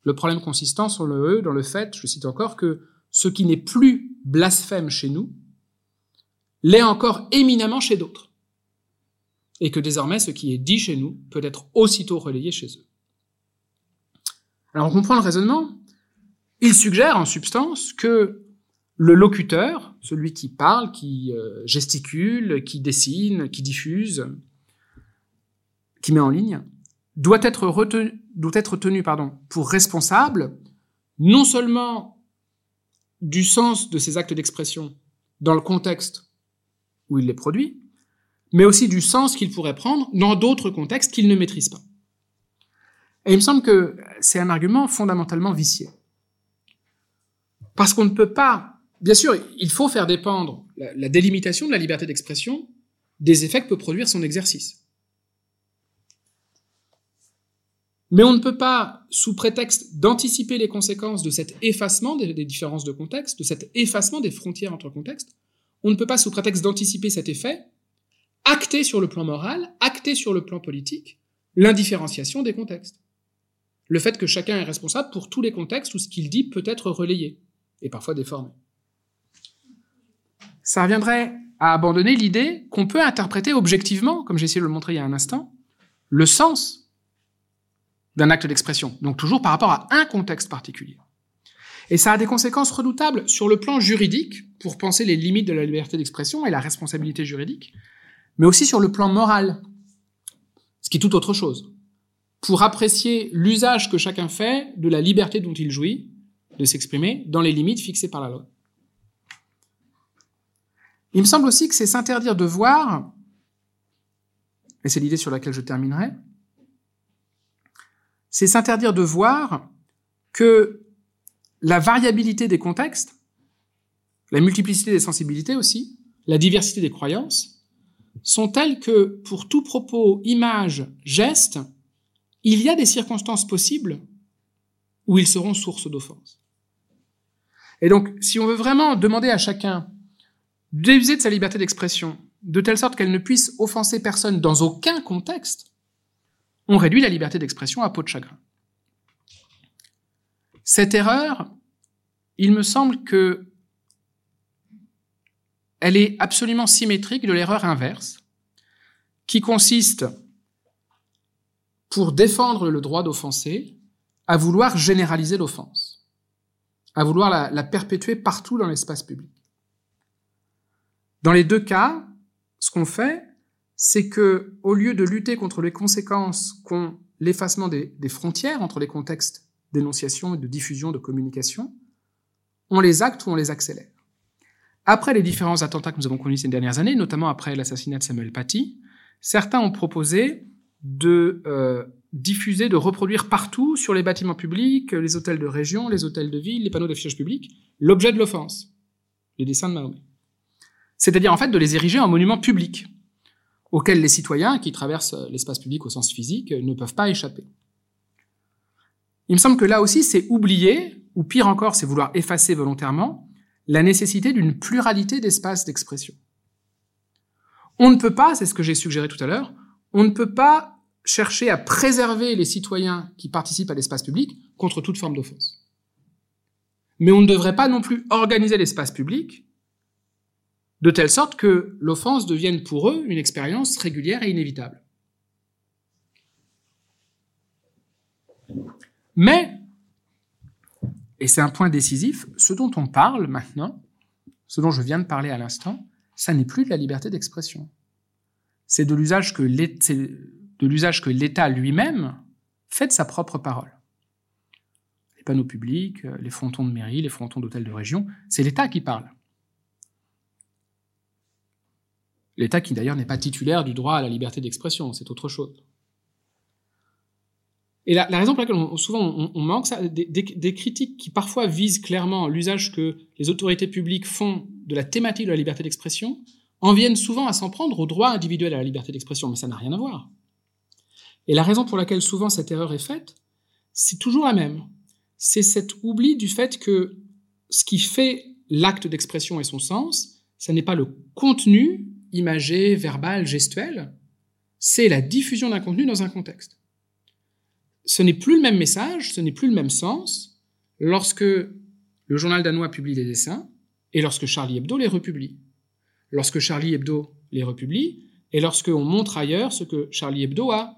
Le problème consistant, sur le E, dans le fait, je cite encore, que ce qui n'est plus blasphème chez nous l'est encore éminemment chez d'autres. Et que désormais, ce qui est dit chez nous peut être aussitôt relayé chez eux. Alors on comprend le raisonnement. Il suggère en substance que le locuteur, celui qui parle, qui euh, gesticule, qui dessine, qui diffuse, qui met en ligne, doit être, retenu, doit être tenu pardon, pour responsable non seulement du sens de ses actes d'expression dans le contexte où il les produit, mais aussi du sens qu'il pourrait prendre dans d'autres contextes qu'il ne maîtrise pas. Et il me semble que c'est un argument fondamentalement vicié. Parce qu'on ne peut pas, bien sûr, il faut faire dépendre la, la délimitation de la liberté d'expression des effets que peut produire son exercice. Mais on ne peut pas, sous prétexte d'anticiper les conséquences de cet effacement des, différences de contexte, de cet effacement des frontières entre contextes, on ne peut pas, sous prétexte d'anticiper cet effet, acter sur le plan moral, acter sur le plan politique, l'indifférenciation des contextes. Le fait que chacun est responsable pour tous les contextes où ce qu'il dit peut être relayé, et parfois déformé. Ça reviendrait à abandonner l'idée qu'on peut interpréter objectivement, comme j'ai essayé de le montrer il y a un instant, le sens d'un acte d'expression, donc toujours par rapport à un contexte particulier. Et ça a des conséquences redoutables sur le plan juridique, pour penser les limites de la liberté d'expression et la responsabilité juridique, mais aussi sur le plan moral, ce qui est tout autre chose, pour apprécier l'usage que chacun fait de la liberté dont il jouit de s'exprimer dans les limites fixées par la loi. Il me semble aussi que c'est s'interdire de voir, et c'est l'idée sur laquelle je terminerai, c'est s'interdire de voir que la variabilité des contextes, la multiplicité des sensibilités aussi, la diversité des croyances, sont telles que pour tout propos, image, geste, il y a des circonstances possibles où ils seront source d'offense. Et donc, si on veut vraiment demander à chacun d'user de sa liberté d'expression de telle sorte qu'elle ne puisse offenser personne dans aucun contexte, on réduit la liberté d'expression à peau de chagrin. Cette erreur, il me semble que elle est absolument symétrique de l'erreur inverse, qui consiste, pour défendre le droit d'offenser, à vouloir généraliser l'offense, à vouloir la, perpétuer partout dans l'espace public. Dans les deux cas, ce qu'on fait, c'est que, au lieu de lutter contre les conséquences qu'ont l'effacement des, frontières entre les contextes d'énonciation et de diffusion de communication, on les acte ou on les accélère. Après les différents attentats que nous avons connus ces dernières années, notamment après l'assassinat de Samuel Paty, certains ont proposé de euh, diffuser, de reproduire partout, sur les bâtiments publics, les hôtels de région, les hôtels de ville, les panneaux d'affichage public, l'objet de l'offense, les dessins de Mahomet. C'est-à-dire en fait de les ériger en monuments publics, auxquels les citoyens qui traversent l'espace public au sens physique ne peuvent pas échapper. Il me semble que là aussi, c'est oublier, ou pire encore, c'est vouloir effacer volontairement, la nécessité d'une pluralité d'espaces d'expression. On ne peut pas, c'est ce que j'ai suggéré tout à l'heure, on ne peut pas chercher à préserver les citoyens qui participent à l'espace public contre toute forme d'offense. Mais on ne devrait pas non plus organiser l'espace public de telle sorte que l'offense devienne pour eux une expérience régulière et inévitable. Mais, et c'est un point décisif, ce dont on parle maintenant, ce dont je viens de parler à l'instant, ça n'est plus de la liberté d'expression. C'est de l'usage que l'État lui-même fait de sa propre parole. Les panneaux publics, les frontons de mairie, les frontons d'hôtels de région, c'est l'État qui parle. L'État qui d'ailleurs n'est pas titulaire du droit à la liberté d'expression, c'est autre chose. Et la, raison pour laquelle souvent on, manque ça, des, critiques qui parfois visent clairement l'usage que les autorités publiques font de la thématique de la liberté d'expression, en viennent souvent à s'en prendre au droit individuel à la liberté d'expression, mais ça n'a rien à voir. Et la raison pour laquelle souvent cette erreur est faite, c'est toujours la même. C'est cet oubli du fait que ce qui fait l'acte d'expression et son sens, ce n'est pas le contenu imagé, verbal, gestuel, c'est la diffusion d'un contenu dans un contexte. Ce n'est plus le même message, ce n'est plus le même sens lorsque le journal danois publie des dessins et lorsque Charlie Hebdo les republie. Lorsque Charlie Hebdo les republie et lorsque on montre ailleurs ce que Charlie Hebdo a,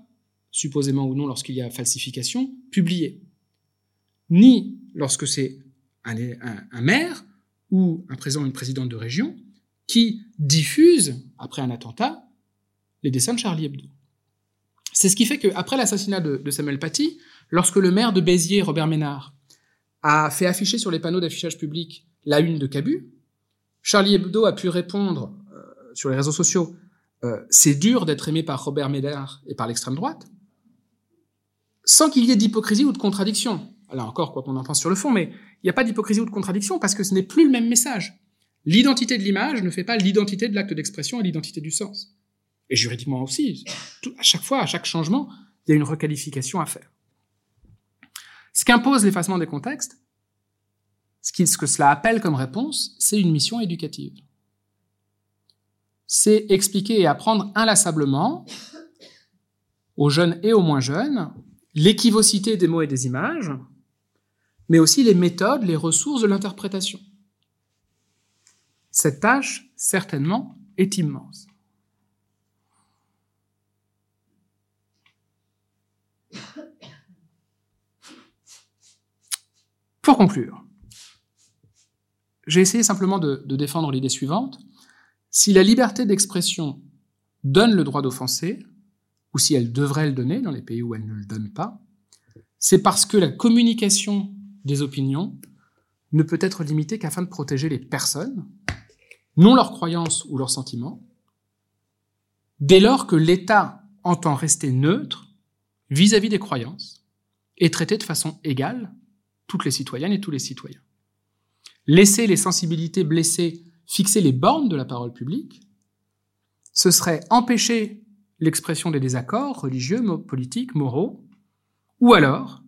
supposément ou non lorsqu'il y a falsification, publié. Ni lorsque c'est un, un, maire ou un président ou une présidente de région qui diffuse, après un attentat, les dessins de Charlie Hebdo. C'est ce qui fait qu'après l'assassinat de, Samuel Paty, lorsque le maire de Béziers, Robert Ménard, a fait afficher sur les panneaux d'affichage public la une de Cabu, Charlie Hebdo a pu répondre euh, sur les réseaux sociaux euh, c'est dur d'être aimé par Robert Ménard et par l'extrême droite, sans qu'il y ait d'hypocrisie ou de contradiction. Là encore, quoi qu'on en pense sur le fond, mais il n'y a pas d'hypocrisie ou de contradiction parce que ce n'est plus le même message. L'identité de l'image ne fait pas l'identité de l'acte d'expression et l'identité du sens. Et juridiquement aussi, à chaque fois, à chaque changement, il y a une requalification à faire. Ce qu'impose l'effacement des contextes, ce, que cela appelle comme réponse, c'est une mission éducative. C'est expliquer et apprendre inlassablement aux jeunes et aux moins jeunes l'équivocité des mots et des images, mais aussi les méthodes, les ressources de l'interprétation. Cette tâche, certainement, est immense. Pour conclure, j'ai essayé simplement de, défendre l'idée suivante. Si la liberté d'expression donne le droit d'offenser, ou si elle devrait le donner dans les pays où elle ne le donne pas, c'est parce que la communication des opinions ne peut être limitée qu'afin de protéger les personnes, non leurs croyances ou leurs sentiments, dès lors que l'État entend rester neutre vis-à-vis des croyances et traiter de façon égale toutes les citoyennes et tous les citoyens. Laisser les sensibilités blessées fixer les bornes de la parole publique, ce serait empêcher l'expression des désaccords religieux, politiques, moraux, ou alors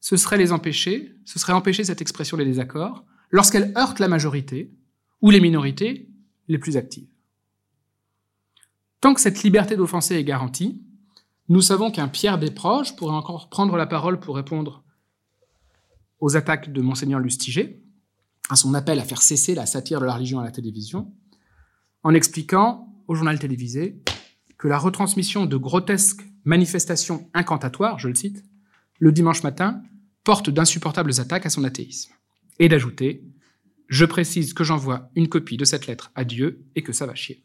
ce serait les empêcher, ce serait empêcher cette expression des désaccords lorsqu'elle heurte la majorité ou les minorités les plus actives. Tant que cette liberté d'offenser est garantie, nous savons qu'un Pierre Desproges pourrait encore prendre la parole pour répondre aux attaques de Monseigneur Lustiger, à son appel à faire cesser la satire de la religion à la télévision, en expliquant au journal télévisé que la retransmission de grotesques manifestations incantatoires, je le cite, le dimanche matin, porte d'insupportables attaques à son athéisme. Et d'ajouter je précise que j'envoie une copie de cette lettre à Dieu et que ça va chier.